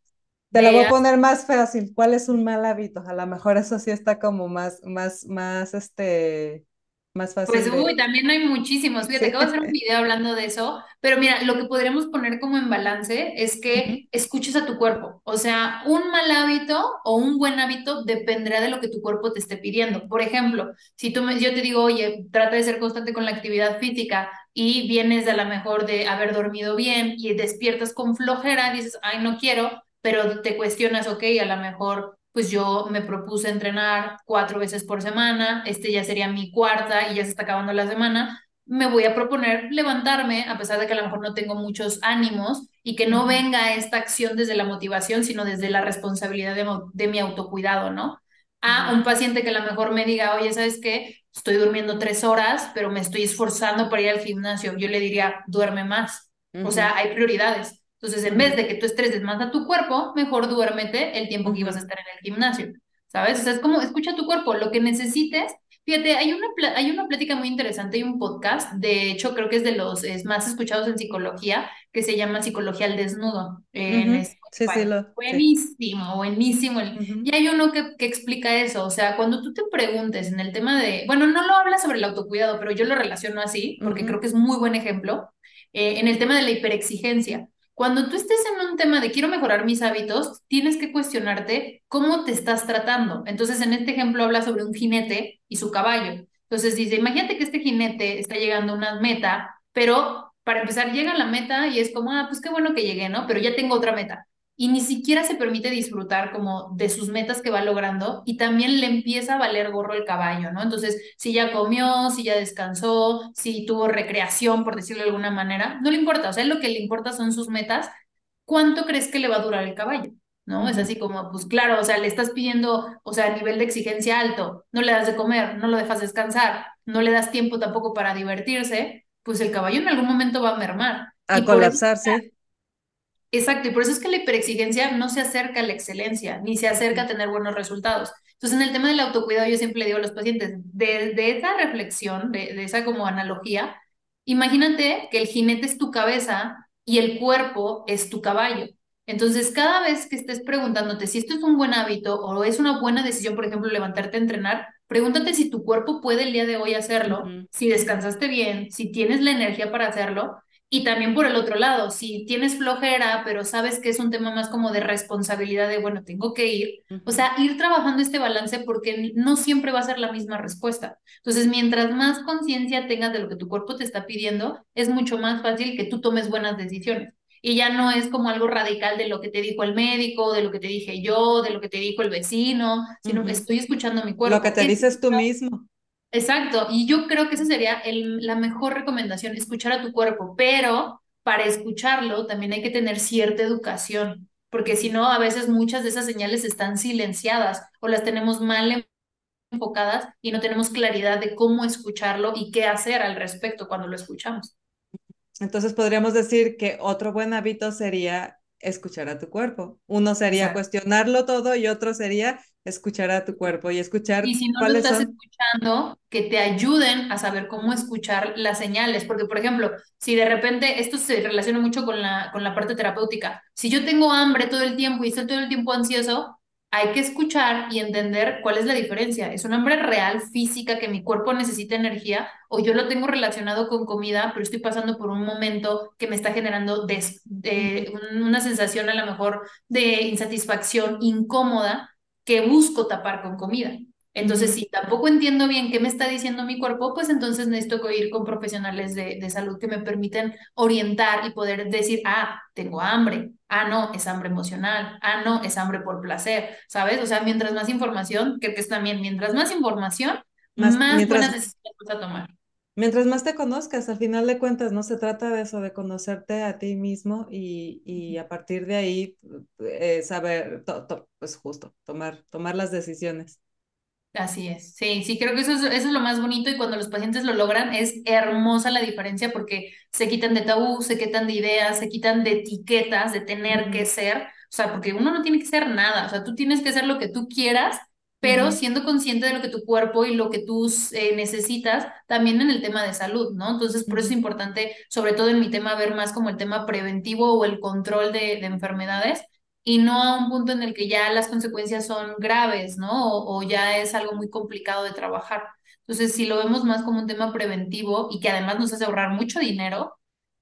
te la voy a poner más fácil. ¿Cuál es un mal hábito? A lo mejor eso sí está como más, más, más, este, más Pues fácil uy, de... también hay muchísimos. Fíjate, Sí. acabo de hacer un video hablando de eso, pero mira, lo que podríamos poner como en balance es que escuches a tu cuerpo. O sea, un mal hábito o un buen hábito dependerá de lo que tu cuerpo te esté pidiendo. Por ejemplo, si tú me, yo te digo, oye, trata de ser constante con la actividad física y vienes de a lo mejor de haber dormido bien y despiertas con flojera, dices, ay, no quiero, pero te cuestionas, ok, a lo mejor pues yo me propuse entrenar cuatro veces por semana, este ya sería mi cuarta y ya se está acabando la semana, me voy a proponer levantarme, a pesar de que a lo mejor no tengo muchos ánimos y que no venga esta acción desde la motivación, sino desde la responsabilidad de, de mi autocuidado, ¿no? A un paciente que a lo mejor me diga, oye, ¿sabes qué? Estoy durmiendo tres horas, pero me estoy esforzando para ir al gimnasio. Yo le diría, duerme más. O sea, hay prioridades. Entonces, en vez de que tú estreses más a tu cuerpo, mejor duérmete el tiempo que ibas a estar en el gimnasio. ¿Sabes? O sea, es como escucha tu cuerpo, lo que necesites Fíjate, hay una, hay una plática muy interesante y un podcast, de hecho creo que es de los más escuchados en psicología, que se llama Psicología al Desnudo. En sí, sí, lo, buenísimo, buenísimo. Y hay uno que, que, explica eso, o sea, cuando tú te preguntes en el tema de, bueno, no lo habla sobre el autocuidado, pero yo lo relaciono así, porque creo que es muy buen ejemplo, eh, en el tema de la hiperexigencia. Cuando tú estés en un tema de quiero mejorar mis hábitos, tienes que cuestionarte cómo te estás tratando. Entonces, en este ejemplo habla sobre un jinete y su caballo. Entonces dice, imagínate que este jinete está llegando a una meta, pero para empezar llega a la meta y es como, ah, pues qué bueno que llegué, ¿no? Pero ya tengo otra meta y ni siquiera se permite disfrutar como de sus metas que va logrando y también le empieza a valer gorro el caballo, ¿no? Entonces, si ya comió, si ya descansó, si tuvo recreación, por decirlo de alguna manera, no le importa, o sea, lo que le importa son sus metas, ¿cuánto crees que le va a durar el caballo? ¿No? Es así como, pues claro, o sea, le estás pidiendo, o sea, a nivel de exigencia alto, no le das de comer, no lo dejas descansar, no le das tiempo tampoco para divertirse, pues el caballo en algún momento va a mermar. A colapsarse. Exacto, y por eso es que la hiperexigencia no se acerca a la excelencia, ni se acerca a tener buenos resultados. Entonces, en el tema del autocuidado, yo siempre le digo a los pacientes, desde esa reflexión, de, de esa como analogía, imagínate que el jinete es tu cabeza y el cuerpo es tu caballo. Entonces, cada vez que estés preguntándote si esto es un buen hábito o es una buena decisión, por ejemplo, levantarte a entrenar, pregúntate si tu cuerpo puede el día de hoy hacerlo, si descansaste bien, si tienes la energía para hacerlo y también por el otro lado, si tienes flojera, pero sabes que es un tema más como de responsabilidad de, bueno, tengo que ir, o sea, ir trabajando este balance porque no siempre va a ser la misma respuesta. Entonces, mientras más conciencia tengas de lo que tu cuerpo te está pidiendo, es mucho más fácil que tú tomes buenas decisiones. Y ya no es como algo radical de lo que te dijo el médico, de lo que te dije yo, de lo que te dijo el vecino, sino que estoy escuchando mi cuerpo. Lo que te dices tú mismo. Exacto, y yo creo que esa sería el, la mejor recomendación, escuchar a tu cuerpo, pero para escucharlo también hay que tener cierta educación, porque si no, a veces muchas de esas señales están silenciadas o las tenemos mal enfocadas y no tenemos claridad de cómo escucharlo y qué hacer al respecto cuando lo escuchamos. Entonces podríamos decir que otro buen hábito sería escuchar a tu cuerpo. Uno sería cuestionarlo todo y otro sería escuchar a tu cuerpo y escuchar y si no lo estás escuchando que te ayuden a saber cómo escuchar las señales porque por ejemplo si de repente esto se relaciona mucho con la con la parte terapéutica si yo tengo hambre todo el tiempo y estoy todo el tiempo ansioso hay que escuchar y entender cuál es la diferencia. Es un hambre real física que mi cuerpo necesita energía o yo lo tengo relacionado con comida pero estoy pasando por un momento que me está generando de, una sensación a lo mejor de insatisfacción incómoda que busco tapar con comida. Entonces, si tampoco entiendo bien qué me está diciendo mi cuerpo, pues entonces necesito ir con profesionales de, de, salud que me permiten orientar y poder decir, ah, tengo hambre, ah, no, es hambre emocional, ah, no, es hambre por placer, ¿sabes? O sea, mientras más información, creo que es también, mientras más información, más, buenas decisiones vas a tomar. Mientras más te conozcas, al final de cuentas, no se trata de eso, de conocerte a ti mismo y, y a partir de ahí eh, saber, pues justo, tomar, tomar las decisiones. Así es, sí, sí, creo que eso es, eso es lo más bonito y cuando los pacientes lo logran es hermosa la diferencia porque se quitan de tabú, se quitan de ideas, se quitan de etiquetas, de tener que ser, o sea, porque uno no tiene que ser nada, o sea, tú tienes que ser lo que tú quieras pero siendo consciente de lo que tu cuerpo y lo que tú eh, necesitas, también en el tema de salud, ¿no? Entonces, por eso es importante, sobre todo en mi tema, ver más como el tema preventivo o el control de, de enfermedades y no a un punto en el que ya las consecuencias son graves, ¿no? O, ya es algo muy complicado de trabajar. Entonces, si lo vemos más como un tema preventivo y que además nos hace ahorrar mucho dinero,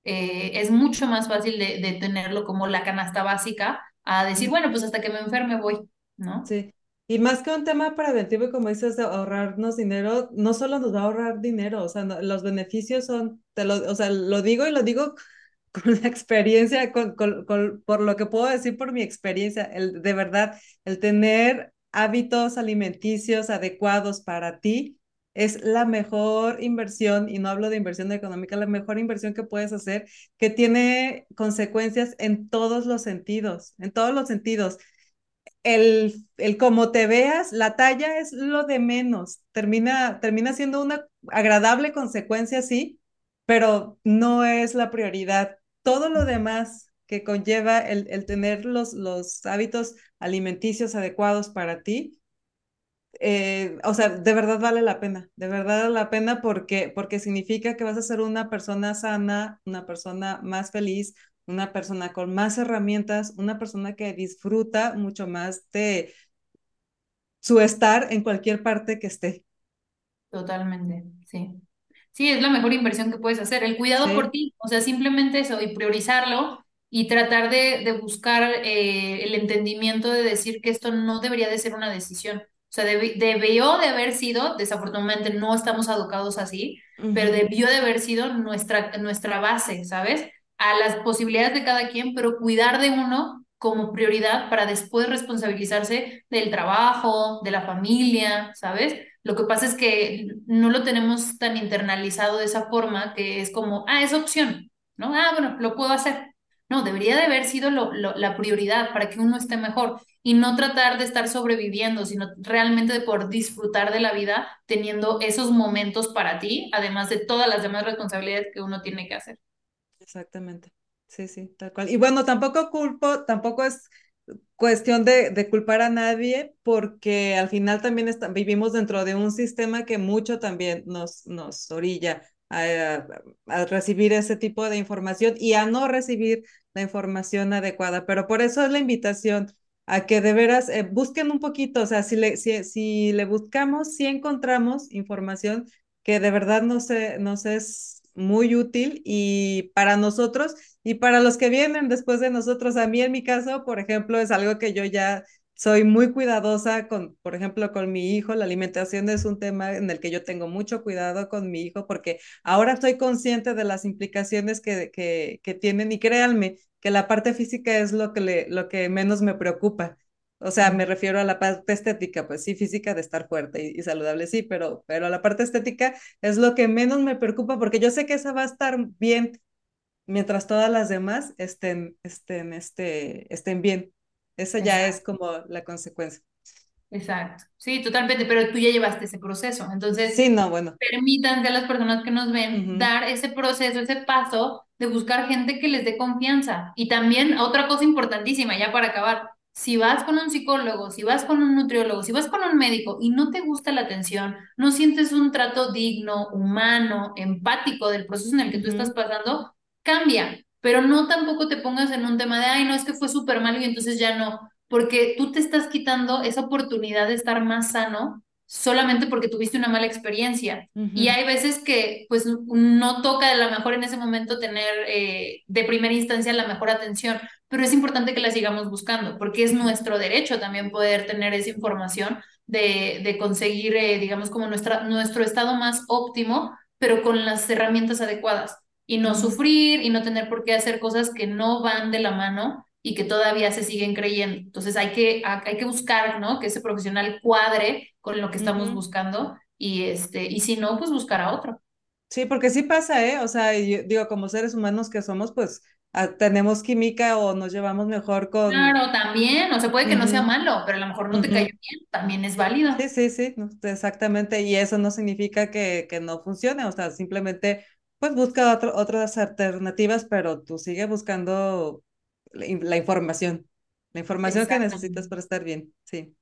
eh, es mucho más fácil de, de tenerlo como la canasta básica a decir, bueno, pues hasta que me enferme voy, ¿no? Sí. Y más que un tema preventivo, y como dices, de ahorrarnos dinero, no solo nos va a ahorrar dinero, o sea, los beneficios son, te lo, o sea, lo digo y lo digo con la experiencia, con, con, por lo que puedo decir por mi experiencia, el, de verdad, el tener hábitos alimenticios adecuados para ti es la mejor inversión, y no hablo de inversión económica, la mejor inversión que puedes hacer, que tiene consecuencias en todos los sentidos, en todos los sentidos el, el cómo te veas, la talla es lo de menos. Termina, termina siendo una agradable consecuencia, sí, pero no es la prioridad. todo lo demás que conlleva el, el tener los, los hábitos alimenticios adecuados para ti, eh, o sea, de verdad vale la pena, de verdad vale la pena porque, porque significa que vas a ser una persona sana, una persona más feliz, una persona con más herramientas, una persona que disfruta mucho más de su estar en cualquier parte que esté. Totalmente, sí. Sí, es la mejor inversión que puedes hacer, el cuidado por ti, o sea, simplemente eso y priorizarlo y tratar de, de buscar eh, el entendimiento de decir que esto no debería de ser una decisión. O sea, debió de haber sido, desafortunadamente no estamos educados así, pero debió de haber sido nuestra, nuestra base, ¿sabes? A las posibilidades de cada quien, pero cuidar de uno como prioridad para después responsabilizarse del trabajo, de la familia, ¿sabes? Lo que pasa es que no lo tenemos tan internalizado de esa forma que es como, ah, es opción, ¿no? Ah, bueno, lo puedo hacer. No, debería de haber sido la prioridad para que uno esté mejor y no tratar de estar sobreviviendo, sino realmente de poder disfrutar de la vida teniendo esos momentos para ti, además de todas las demás responsabilidades que uno tiene que hacer. Exactamente. Sí, sí, tal cual. Y bueno, tampoco culpo, tampoco es cuestión de, de culpar a nadie, porque al final también vivimos dentro de un sistema que mucho también nos, nos orilla a, a, recibir ese tipo de información y a no recibir la información adecuada. Pero por eso es la invitación a que de veras eh, busquen un poquito, o sea, si le, si, si le buscamos, si encontramos información que de verdad nos, nos es muy útil y para nosotros y para los que vienen después de nosotros. A mí en mi caso, por ejemplo, es algo que yo ya soy muy cuidadosa con, por ejemplo, con mi hijo. La alimentación es un tema en el que yo tengo mucho cuidado con mi hijo porque ahora estoy consciente de las implicaciones que, que, que tienen y créanme, que la parte física es lo que, le, lo que menos me preocupa. O sea, me refiero a la parte estética, pues sí, física de estar fuerte y, saludable, sí, pero, pero la parte estética es lo que menos me preocupa porque yo sé que esa va a estar bien mientras todas las demás estén, estén, este, estén bien. Esa ya es como la consecuencia. Exacto. Sí, totalmente, pero tú ya llevaste ese proceso. Entonces, sí, no, bueno. permítanse a las personas que nos ven dar ese proceso, ese paso de buscar gente que les dé confianza. Y también otra cosa importantísima, ya para acabar, si vas con un psicólogo, si vas con un nutriólogo, si vas con un médico y no te gusta la atención, no sientes un trato digno, humano, empático del proceso en el que tú estás pasando, cambia. Pero no tampoco te pongas en un tema de, ay, no, es que fue súper malo y entonces ya no porque tú te estás quitando esa oportunidad de estar más sano solamente porque tuviste una mala experiencia. Y hay veces que pues no toca a lo mejor en ese momento tener eh, de primera instancia la mejor atención, pero es importante que la sigamos buscando porque es nuestro derecho también poder tener esa información de, de conseguir, eh, digamos, como nuestra, nuestro estado más óptimo, pero con las herramientas adecuadas y no sufrir y no tener por qué hacer cosas que no van de la mano y que todavía se siguen creyendo. Entonces hay que, hay que buscar, ¿no? Que ese profesional cuadre con lo que estamos buscando y, este, y si no, pues buscar a otro. Sí, porque sí pasa, ¿eh? O sea, yo digo, como seres humanos que somos, pues tenemos química o nos llevamos mejor con... Claro, también, o sea, puede que no sea malo, pero a lo mejor no te cayó bien, también es válido. Sí, sí, sí, exactamente, y eso no significa que, que no funcione, o sea, simplemente, pues busca otras alternativas, pero tú sigue buscando la, información, la información que necesitas para estar bien, sí.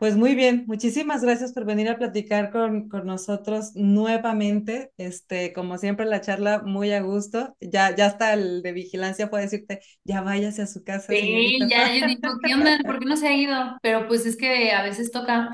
Pues muy bien, muchísimas gracias por venir a platicar con, con nosotros nuevamente. Este, como siempre, la charla muy a gusto. Ya, ya hasta el de vigilancia puede decirte, ya váyase a su casa. Sí, ya, yo digo, ¿qué onda? ¿Por qué no se ha ido? Pero pues es que a veces toca.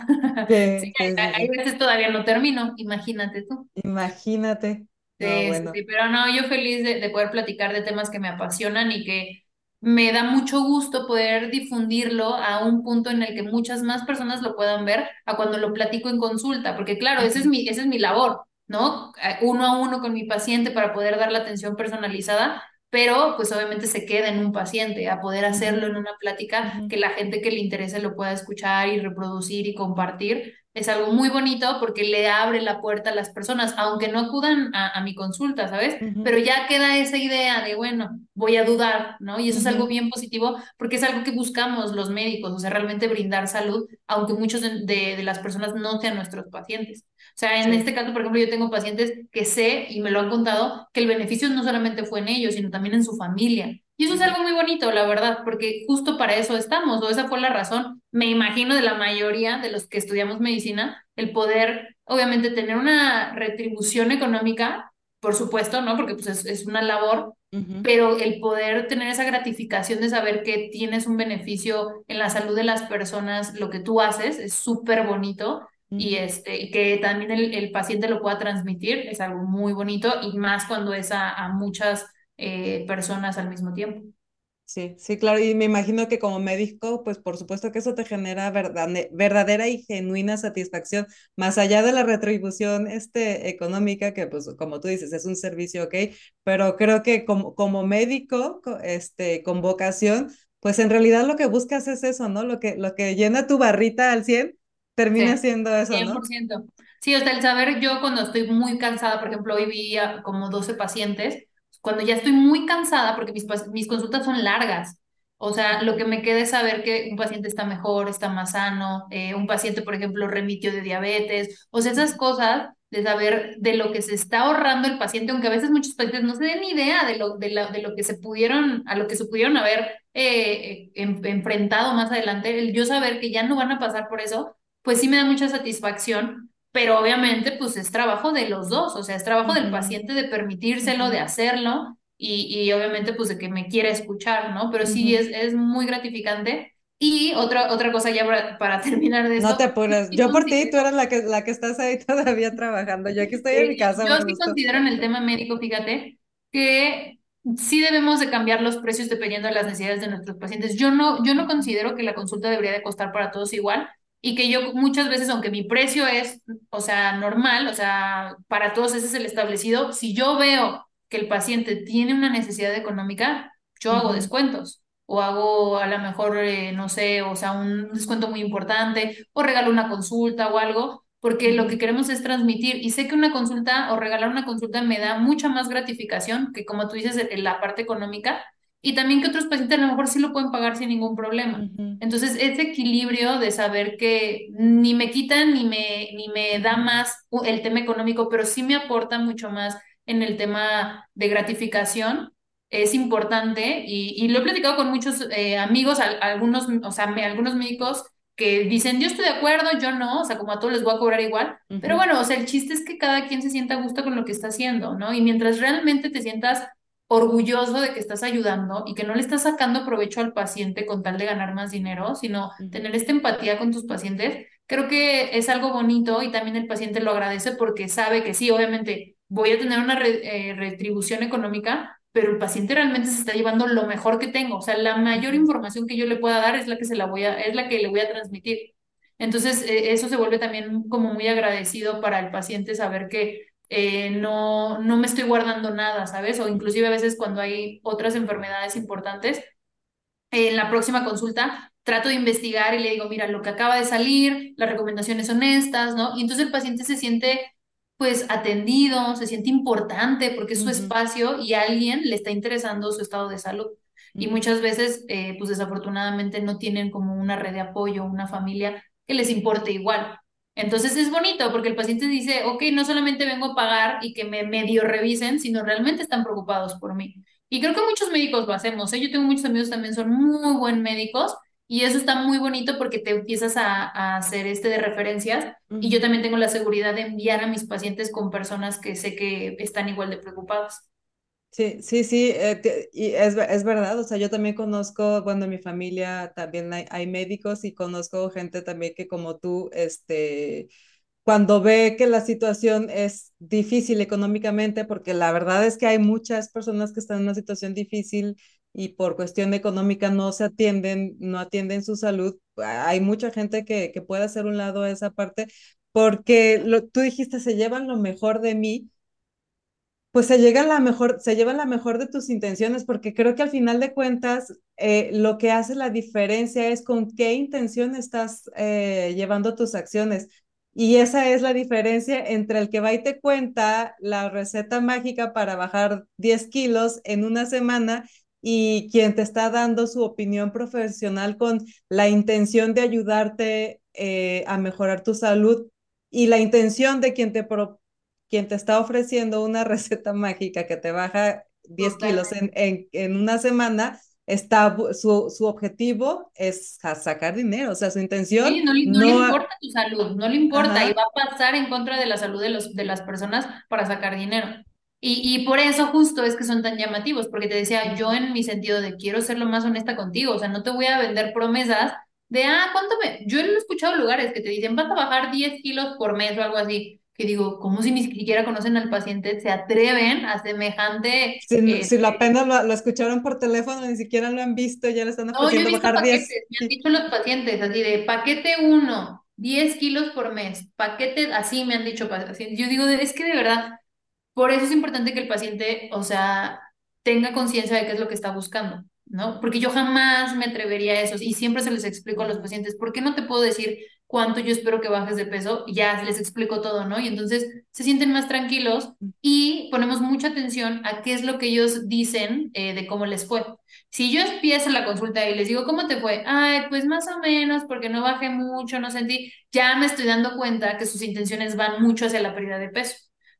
Sí, hay, veces todavía no termino, imagínate tú. Imagínate. sí, pero no, yo feliz de, de poder platicar de temas que me apasionan y que me da mucho gusto poder difundirlo a un punto en el que muchas más personas lo puedan ver a cuando lo platico en consulta, porque claro, ese es mi, esa es mi labor, ¿no? Eh, uno a uno con mi paciente para poder dar la atención personalizada, pero pues obviamente se queda en un paciente, a poder hacerlo en una plática que la gente que le interese lo pueda escuchar y reproducir y compartir, es algo muy bonito porque le abre la puerta a las personas, aunque no acudan a, mi consulta, ¿sabes? Pero ya queda esa idea de, bueno, voy a dudar, ¿no? Y eso es algo bien positivo porque es algo que buscamos los médicos, o sea, realmente brindar salud, aunque muchos de, de, las personas no sean nuestros pacientes. O sea, en este caso, por ejemplo, yo tengo pacientes que sé y me lo han contado que el beneficio no solamente fue en ellos, sino también en su familia. Y eso es algo muy bonito, la verdad, porque justo para eso estamos, o esa fue la razón, me imagino, de la mayoría de los que estudiamos medicina, el poder, obviamente, tener una retribución económica, por supuesto, ¿no? Porque pues es, una labor, pero el poder tener esa gratificación de saber que tienes un beneficio en la salud de las personas, lo que tú haces, es súper bonito. Y este, que también el, paciente lo pueda transmitir es algo muy bonito y más cuando es a, a muchas eh, personas al mismo tiempo. Sí, sí, claro, y me imagino que como médico, pues por supuesto que eso te genera verdadera y genuina satisfacción, más allá de la retribución este, económica, que pues como tú dices, es un servicio, ok, pero creo que como, como médico, este, con vocación, pues en realidad lo que buscas es eso, ¿no? Lo que, lo que llena tu barrita al 100 termina siendo eso, 100%. ¿no? Sí, o sea, el saber yo cuando estoy muy cansada, por ejemplo, hoy vi como 12 pacientes, cuando ya estoy muy cansada, porque mis, mis consultas son largas, o sea, lo que me queda es saber que un paciente está mejor, está más sano, eh, un paciente, por ejemplo, remitió de diabetes, o sea, esas cosas de saber de lo que se está ahorrando el paciente, aunque a veces muchos pacientes no se den idea de lo, de, de lo que se pudieron, a lo que se pudieron haber eh, enfrentado más adelante, el yo saber que ya no van a pasar por eso, pues sí me da mucha satisfacción pero obviamente pues es trabajo de los dos, o sea, es trabajo del paciente de permitírselo, de hacerlo y, y, obviamente pues de que me quiera escuchar, ¿no? Pero sí es, es muy gratificante. Y otra, otra cosa ya para, terminar de esto. No te apures, yo por ti, tú eres la que, la que estás ahí todavía trabajando, yo aquí estoy en mi casa. Yo sí considero en el tema médico, fíjate, que sí debemos de cambiar los precios dependiendo de las necesidades de nuestros pacientes. Yo no, yo no considero que la consulta debería de costar para todos igual, y que yo muchas veces, aunque mi precio es, o sea, normal, o sea, para todos ese es el establecido, si yo veo que el paciente tiene una necesidad económica, yo hago descuentos o hago a lo mejor, eh, no sé, o sea, un descuento muy importante o regalo una consulta o algo, porque lo que queremos es transmitir y sé que una consulta o regalar una consulta me da mucha más gratificación que como tú dices, en la parte económica, y también que otros pacientes a lo mejor sí lo pueden pagar sin ningún problema. Entonces, ese equilibrio de saber que ni me quitan ni me, ni me da más el tema económico, pero sí me aporta mucho más en el tema de gratificación, es importante y, lo he platicado con muchos eh, amigos, algunos, o sea, algunos médicos que dicen, yo estoy de acuerdo, yo no, o sea, como a todos les voy a cobrar igual, pero bueno, o sea, el chiste es que cada quien se sienta a gusto con lo que está haciendo, ¿no? Y mientras realmente te sientas orgulloso de que estás ayudando y que no le estás sacando provecho al paciente con tal de ganar más dinero, sino tener esta empatía con tus pacientes, creo que es algo bonito y también el paciente lo agradece porque sabe que sí, obviamente voy a tener una eh, retribución económica, pero el paciente realmente se está llevando lo mejor que tengo, o sea, la mayor información que yo le pueda dar es la que se la voy a es la que le voy a transmitir. Entonces, eh, eso se vuelve también como muy agradecido para el paciente saber que eh, no, no me estoy guardando nada, ¿sabes? O inclusive a veces cuando hay otras enfermedades importantes, en la próxima consulta trato de investigar y le digo, mira, lo que acaba de salir, las recomendaciones son estas, ¿no? Y entonces el paciente se siente pues atendido, se siente importante porque es su espacio y a alguien le está interesando su estado de salud. Y muchas veces, eh, pues desafortunadamente no tienen como una red de apoyo, una familia que les importe igual. Entonces es bonito porque el paciente dice, ok, no solamente vengo a pagar y que me medio revisen, sino realmente están preocupados por mí. Y creo que muchos médicos lo hacemos. ¿eh? Yo tengo muchos amigos también son muy buen médicos y eso está muy bonito porque te empiezas a, hacer este de referencias y yo también tengo la seguridad de enviar a mis pacientes con personas que sé que están igual de preocupadas. Sí, sí, sí, eh, y es, es, verdad, o sea, yo también conozco, bueno, en mi familia también hay, hay, médicos y conozco gente también que como tú, este, cuando ve que la situación es difícil económicamente, porque la verdad es que hay muchas personas que están en una situación difícil y por cuestión económica no se atienden, no atienden su salud, hay mucha gente que, que puede hacer un lado a esa parte, porque lo, tú dijiste, se llevan lo mejor de mí pues se llega la mejor, se lleva la mejor de tus intenciones, porque creo que al final de cuentas eh, lo que hace la diferencia es con qué intención estás eh, llevando tus acciones. Y esa es la diferencia entre el que va y te cuenta la receta mágica para bajar 10 kilos en una semana y quien te está dando su opinión profesional con la intención de ayudarte eh, a mejorar tu salud y la intención de quien te, pro, quien te está ofreciendo una receta mágica que te baja 10 kilos en, en, en, una semana, está su, su objetivo es sacar dinero, o sea, su intención. Sí, no, no, no, le importa tu salud, no le importa Ajá. y va a pasar en contra de la salud de, los, de las personas para sacar dinero. Y, y por eso justo es que son tan llamativos, porque te decía yo en mi sentido de quiero ser lo más honesta contigo, o sea, no te voy a vender promesas de, ah, ¿cuánto me...? Yo he escuchado lugares que te dicen, vas a bajar 10 kilos por mes o algo así que digo, como si ni siquiera conocen al paciente, se atreven a semejante... Si, eh, si la pena lo, lo, escucharon por teléfono, ni siquiera lo han visto, ya le están ofreciendo no, bajar paquetes, 10. Me han dicho los pacientes, así de paquete 1, 10 kilos por mes, paquete, así me han dicho pacientes. Yo digo, es que de verdad, por eso es importante que el paciente, o sea, tenga conciencia de qué es lo que está buscando. ¿no? Porque yo jamás me atrevería a eso y siempre se les explico a los pacientes, ¿por qué no te puedo decir cuánto yo espero que bajes de peso? Ya les explico todo, ¿no? Y entonces se sienten más tranquilos y ponemos mucha atención a qué es lo que ellos dicen eh, de cómo les fue. Si yo empiezo la consulta y les digo, ¿cómo te fue? Ay, pues más o menos, porque no bajé mucho, no sentí, ya me estoy dando cuenta que sus intenciones van mucho hacia la pérdida de peso.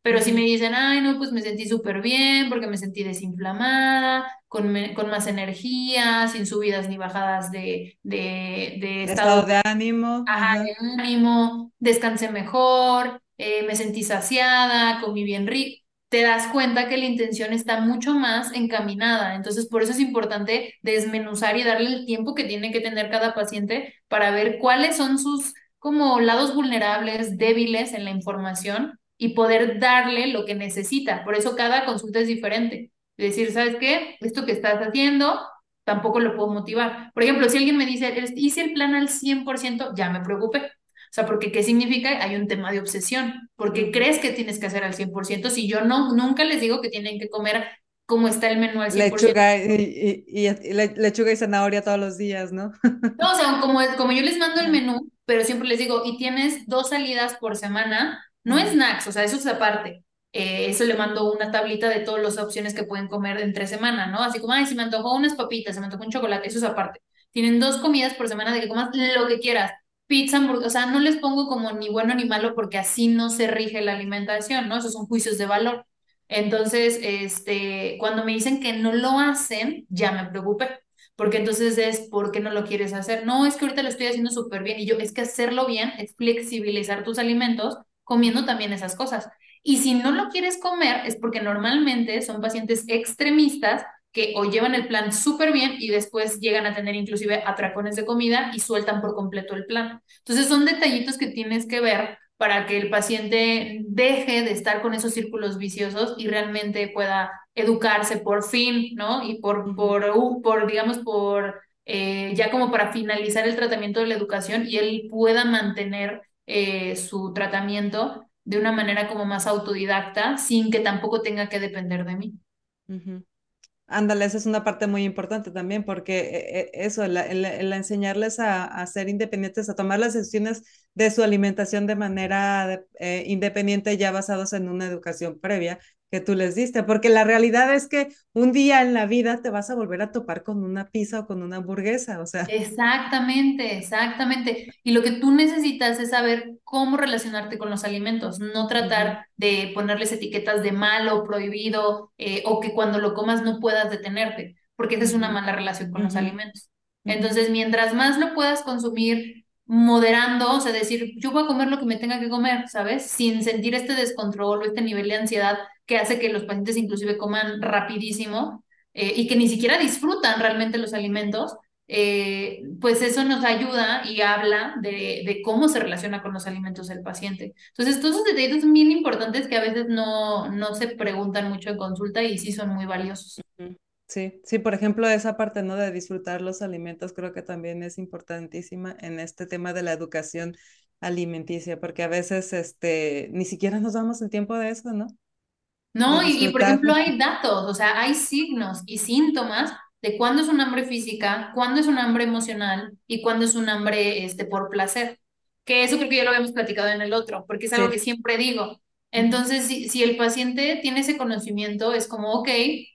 Pero si me dicen, ay, no, pues me sentí súper bien porque me sentí desinflamada, con, me, con, más energía, sin subidas ni bajadas de, de, de estado, estado, de ánimo. Ajá, de ánimo, descansé mejor, eh, me sentí saciada, comí bien rico. Te das cuenta que la intención está mucho más encaminada. Entonces, por eso es importante desmenuzar y darle el tiempo que tiene que tener cada paciente para ver cuáles son sus como lados vulnerables, débiles en la información y poder darle lo que necesita. Por eso cada consulta es diferente. Decir, ¿sabes qué? Esto que estás haciendo, tampoco lo puedo motivar. Por ejemplo, si alguien me dice, hice el plan al 100%, ya me preocupé. O sea, porque ¿qué significa? Hay un tema de obsesión. Porque crees que tienes que hacer al 100% si yo no, nunca les digo que tienen que comer como está el menú al 100%. Lechuga y, y, y, lechuga y zanahoria todos los días, ¿no? no, o sea, como, como yo les mando el menú, pero siempre les digo, y tienes dos salidas por semana, no snacks, o sea, eso es aparte. Eh, eso le mando una tablita de todas las opciones que pueden comer entre semana, ¿no? Así como, ay, si me antojó unas papitas, se me antojó un chocolate, eso es aparte. Tienen dos comidas por semana de que comas lo que quieras. Pizza, hamburguesa, o sea, no les pongo como ni bueno ni malo porque así no se rige la alimentación, ¿no? Esos son juicios de valor. Entonces, este, cuando me dicen que no lo hacen, ya me preocupé. Porque entonces es, ¿por qué no lo quieres hacer? No, es que ahorita lo estoy haciendo súper bien. Y yo, es que hacerlo bien es flexibilizar tus alimentos comiendo también esas cosas. Y si no lo quieres comer es porque normalmente son pacientes extremistas que o llevan el plan súper bien y después llegan a tener inclusive atracones de comida y sueltan por completo el plan. Entonces son detallitos que tienes que ver para que el paciente deje de estar con esos círculos viciosos y realmente pueda educarse por fin, ¿no? Y por, por, uh, por digamos, por, eh, ya como para finalizar el tratamiento de la educación y él pueda mantener eh, su tratamiento de una manera como más autodidacta, sin que tampoco tenga que depender de mí. Uh esa es una parte muy importante también, porque eso, el, el, el enseñarles a, ser independientes, a tomar las decisiones de su alimentación de manera de, eh, independiente, ya basados en una educación previa, que tú les diste, porque la realidad es que un día en la vida te vas a volver a topar con una pizza o con una hamburguesa, o sea. Exactamente, exactamente. Y lo que tú necesitas es saber cómo relacionarte con los alimentos, no tratar de ponerles etiquetas de malo, prohibido, eh, o que cuando lo comas no puedas detenerte, porque esa es una mala relación con uh -huh. los alimentos. Entonces, mientras más lo puedas consumir moderando, o sea, decir, yo voy a comer lo que me tenga que comer, ¿sabes? Sin sentir este descontrol o este nivel de ansiedad que hace que los pacientes inclusive coman rapidísimo eh, y que ni siquiera disfrutan realmente los alimentos, eh, pues eso nos ayuda y habla de, de, cómo se relaciona con los alimentos el paciente. Entonces, todos esos detalles son bien importantes que a veces no, no se preguntan mucho en consulta y sí son muy valiosos. Sí, sí, por ejemplo, esa parte, ¿no? De disfrutar los alimentos creo que también es importantísima en este tema de la educación alimenticia, porque a veces este, ni siquiera nos damos el tiempo de eso, ¿no? No, y, y, por ejemplo hay datos, o sea, hay signos y síntomas de cuándo es un hambre física, cuándo es un hambre emocional y cuándo es un hambre este, por placer. que eso creo que ya lo habíamos platicado en el otro, porque es algo que siempre digo. Entonces, si, si el paciente tiene ese conocimiento, es como, ok,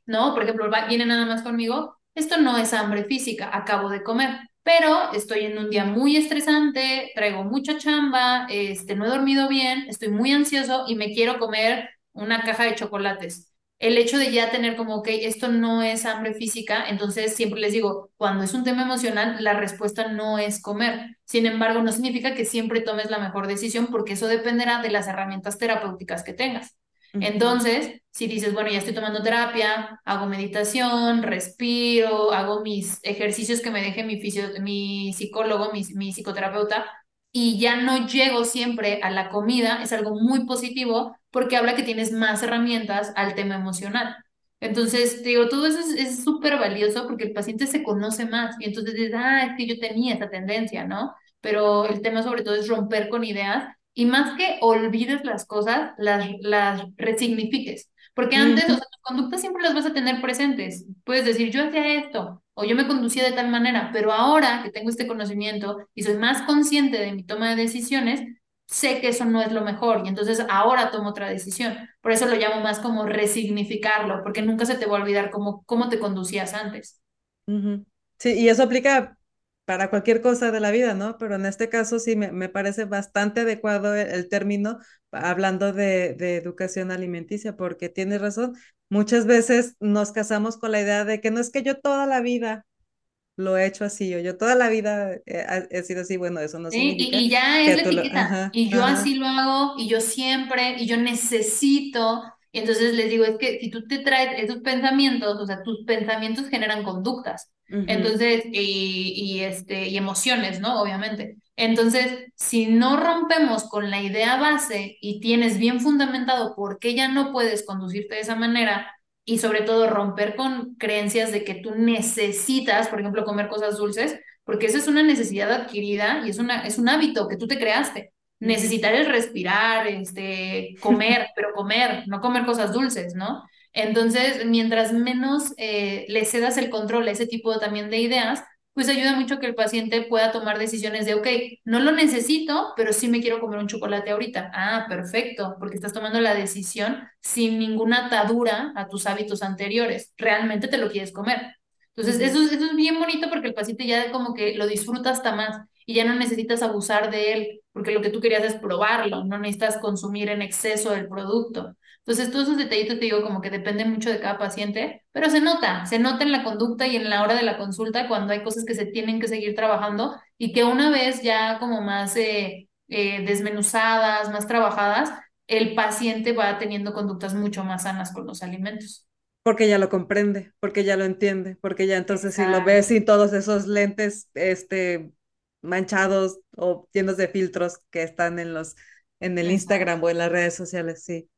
¿no? Por ejemplo, va- viene nada más conmigo, esto no es hambre física, acabo de comer, pero estoy en un día muy estresante, traigo mucha chamba, este, no he dormido bien, estoy muy ansioso y me quiero comer una caja de chocolates el hecho de ya tener como, ok, esto no es hambre física, entonces siempre les digo, cuando es un tema emocional, la respuesta no es comer. Sin embargo, no significa que siempre tomes la mejor decisión porque eso dependerá de las herramientas terapéuticas que tengas. Entonces, si dices, bueno, ya estoy tomando terapia, hago meditación, respiro, hago mis ejercicios que me deje mi, fisio, mi psicólogo, mi, mi psicoterapeuta, y ya no llego siempre a la comida, es algo muy positivo porque habla que tienes más herramientas al tema emocional. Entonces, digo, todo eso es es súper valioso porque el paciente se conoce más y entonces dices, ah, es que yo tenía esa tendencia, ¿no? Pero el tema sobre todo es romper con ideas y más que olvides las cosas, las, las resignifiques. Porque antes, o sea, tus conductas siempre las vas a tener presentes. Puedes decir, yo hacía esto o yo me conducía de tal manera, pero ahora que tengo este conocimiento y soy más consciente de mi toma de decisiones, sé que eso no es lo mejor y entonces ahora tomo otra decisión. Por eso lo llamo más como resignificarlo, porque nunca se te va a olvidar cómo, cómo te conducías antes. Sí, y eso aplica para cualquier cosa de la vida, ¿no? Pero en este caso sí me, me parece bastante adecuado el, el término hablando de, de educación alimenticia, porque tienes razón, muchas veces nos casamos con la idea de que no es que yo toda la vida lo he hecho así, o yo toda la vida he, he sido así, bueno, eso no ¿sí? Y, significa y ya es que la lo, etiqueta, ajá, y yo así lo hago, y yo siempre, y yo necesito, y entonces les digo, es que si tú te traes esos pensamientos, o sea, tus pensamientos generan conductas, entonces, y, y, este, y emociones, ¿no? Obviamente. Entonces, si no rompemos con la idea base y tienes bien fundamentado por qué ya no puedes conducirte de esa manera, y sobre todo romper con creencias de que tú necesitas, por ejemplo, comer cosas dulces, porque esa es una necesidad adquirida y es, una, es un hábito que tú te creaste. Necesitar es respirar, este, comer, pero comer, no comer cosas dulces, ¿no? Entonces, mientras menos eh, le cedas el control a ese tipo también de ideas, pues ayuda mucho que el paciente pueda tomar decisiones de, ok, no lo necesito, pero sí me quiero comer un chocolate ahorita. Ah, perfecto, porque estás tomando la decisión sin ninguna atadura a tus hábitos anteriores. Realmente te lo quieres comer. Entonces, eso, es- eso es bien bonito porque el paciente ya como que lo disfruta hasta más y ya no necesitas abusar de él, porque lo que tú querías es probarlo, no necesitas consumir en exceso el producto. Entonces, todos esos detallitos te digo como que dependen mucho de cada paciente, pero se nota, se nota en la conducta y en la hora de la consulta cuando hay cosas que se tienen que seguir trabajando y que una vez ya como más eh, eh, desmenuzadas, más trabajadas, el paciente va teniendo conductas mucho más sanas con los alimentos. Porque ya lo comprende, porque ya lo entiende, porque ya entonces si lo ves Exacto. sin todos esos lentes, este, manchados o llenos de filtros que están en los, en el Exacto. Instagram o en las redes sociales, sí,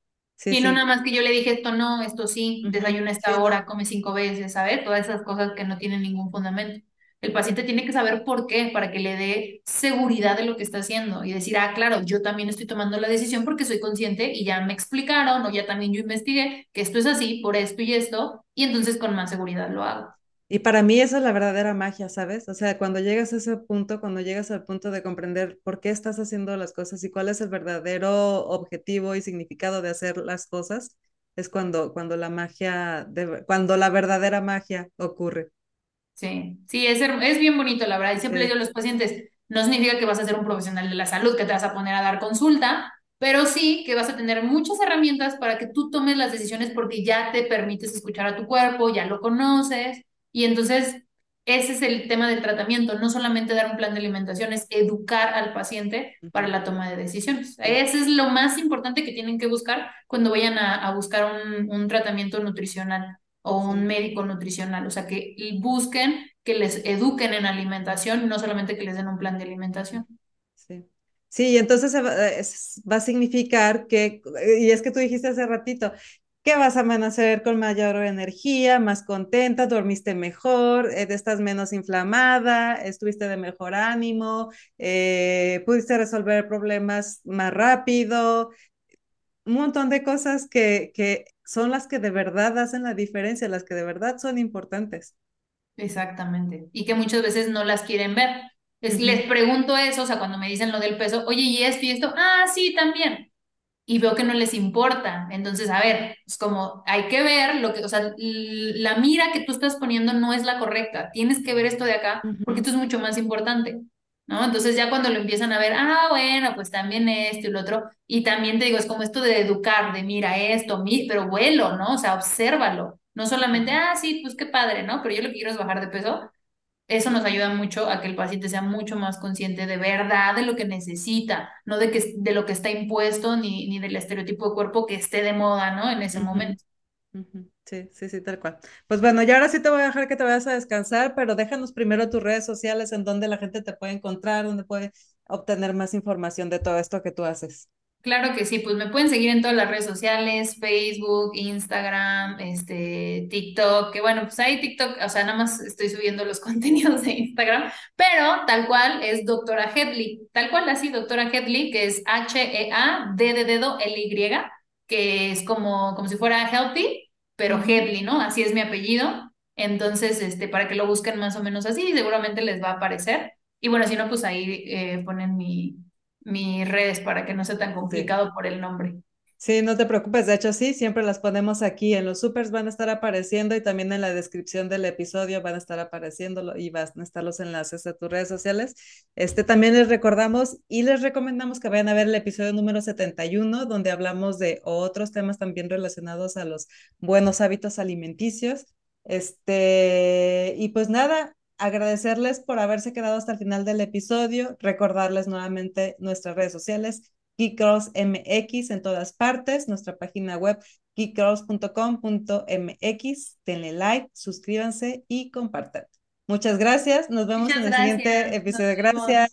sí, Sí, no nada más que yo le dije esto no, esto sí, desayuna esta hora, come cinco veces, ¿sabes? Todas esas cosas que no tienen ningún fundamento. El paciente tiene que saber por qué, para que le dé seguridad de lo que está haciendo y decir, ah, claro, yo también estoy tomando la decisión porque soy consciente y ya me explicaron o ya también yo investigué que esto es así, por esto y esto, y entonces con más seguridad lo hago. Y para mí esa es la verdadera magia, ¿sabes? O sea, cuando llegas a ese punto, cuando llegas al punto de comprender por qué estás haciendo las cosas y cuál es el verdadero objetivo y significado de hacer las cosas, es cuando, cuando la magia, de- cuando la verdadera magia ocurre. Sí, sí, es, es bien bonito, la verdad. Y siempre le digo Sí. a los pacientes, no significa que vas a ser un profesional de la salud, que te vas a poner a dar consulta, pero sí que vas a tener muchas herramientas para que tú tomes las decisiones porque ya te permites escuchar a tu cuerpo, ya lo conoces. Y entonces, ese es el tema del tratamiento, no solamente dar un plan de alimentación, es educar al paciente para la toma de decisiones. Ese es lo más importante que tienen que buscar cuando vayan a, a buscar un, un tratamiento nutricional o un médico nutricional, o sea, que busquen que les eduquen en alimentación, no solamente que les den un plan de alimentación. Sí. Sí, entonces eh, va a significar que, y es que tú dijiste hace ratito, que vas a amanecer con mayor energía, más contenta, dormiste mejor, eh, estás menos inflamada, estuviste de mejor ánimo, eh, pudiste resolver problemas más rápido, un montón de cosas que, que son las que de verdad hacen la diferencia, las que de verdad son importantes. Exactamente. Y que muchas veces no las quieren ver. Les pregunto eso, o sea, cuando me dicen lo del peso, oye, ¿y esto y esto? Ah, sí, también. Y veo que no les importa. Entonces, a ver, es como, hay que ver lo que, o sea, la mira que tú estás poniendo no es la correcta. Tienes que ver esto de acá, porque esto es mucho más importante. ¿no? Entonces ya cuando lo empiezan a ver, ah, bueno, pues también esto y lo otro, y también te digo, es como esto de educar, de mira esto, mi, pero vuelo, ¿no? O sea, obsérvalo, no solamente, ah, sí, pues qué padre, ¿no? Pero yo lo que quiero es bajar de peso. Eso nos ayuda mucho a que el paciente sea mucho más consciente de verdad de lo que necesita, no de, que, de lo que está impuesto ni, ni del estereotipo de cuerpo que esté de moda, ¿no? En ese momento. Sí, sí, sí, tal cual. Pues bueno, ya ahora sí te voy a dejar que te vayas a descansar, pero déjanos primero tus redes sociales en donde la gente te puede encontrar, donde puede obtener más información de todo esto que tú haces. Claro que sí, pues me pueden seguir en todas las redes sociales, Facebook, Instagram, este, TikTok, que bueno, pues ahí TikTok, o sea, nada más estoy subiendo los contenidos de Instagram, pero tal cual es doctora Headley, tal cual así, doctora Headley, que es H-E-A-D de dedo L-Y, que es como, como si fuera healthy, pero Headley, ¿no? Así es mi apellido. Entonces, este, para que lo busquen más o menos así, seguramente les va a aparecer. Y bueno, si no, pues ahí eh, ponen mi, mis redes para que no sea tan complicado por el nombre. Sí, no te preocupes, de hecho sí, siempre las ponemos aquí en los supers, van a estar apareciendo y también en la descripción del episodio van a estar apareciendo y van a estar los enlaces a tus redes sociales. Este también les recordamos y les recomendamos que vayan a ver el episodio número 71 donde hablamos de otros temas también relacionados a los buenos hábitos alimenticios. Este, y pues nada, agradecerles por haberse quedado hasta el final del episodio, recordarles nuevamente nuestras redes sociales, Geekgirls MX en todas partes, nuestra página web geekgirls.com.mx, denle like, suscríbanse y compartan. Muchas gracias, nos vemos en el siguiente episodio. Gracias.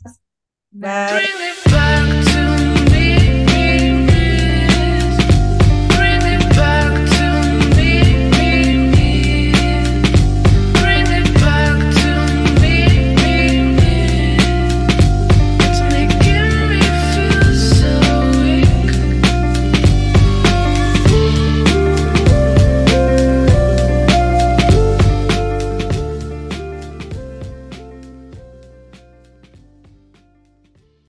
Bye.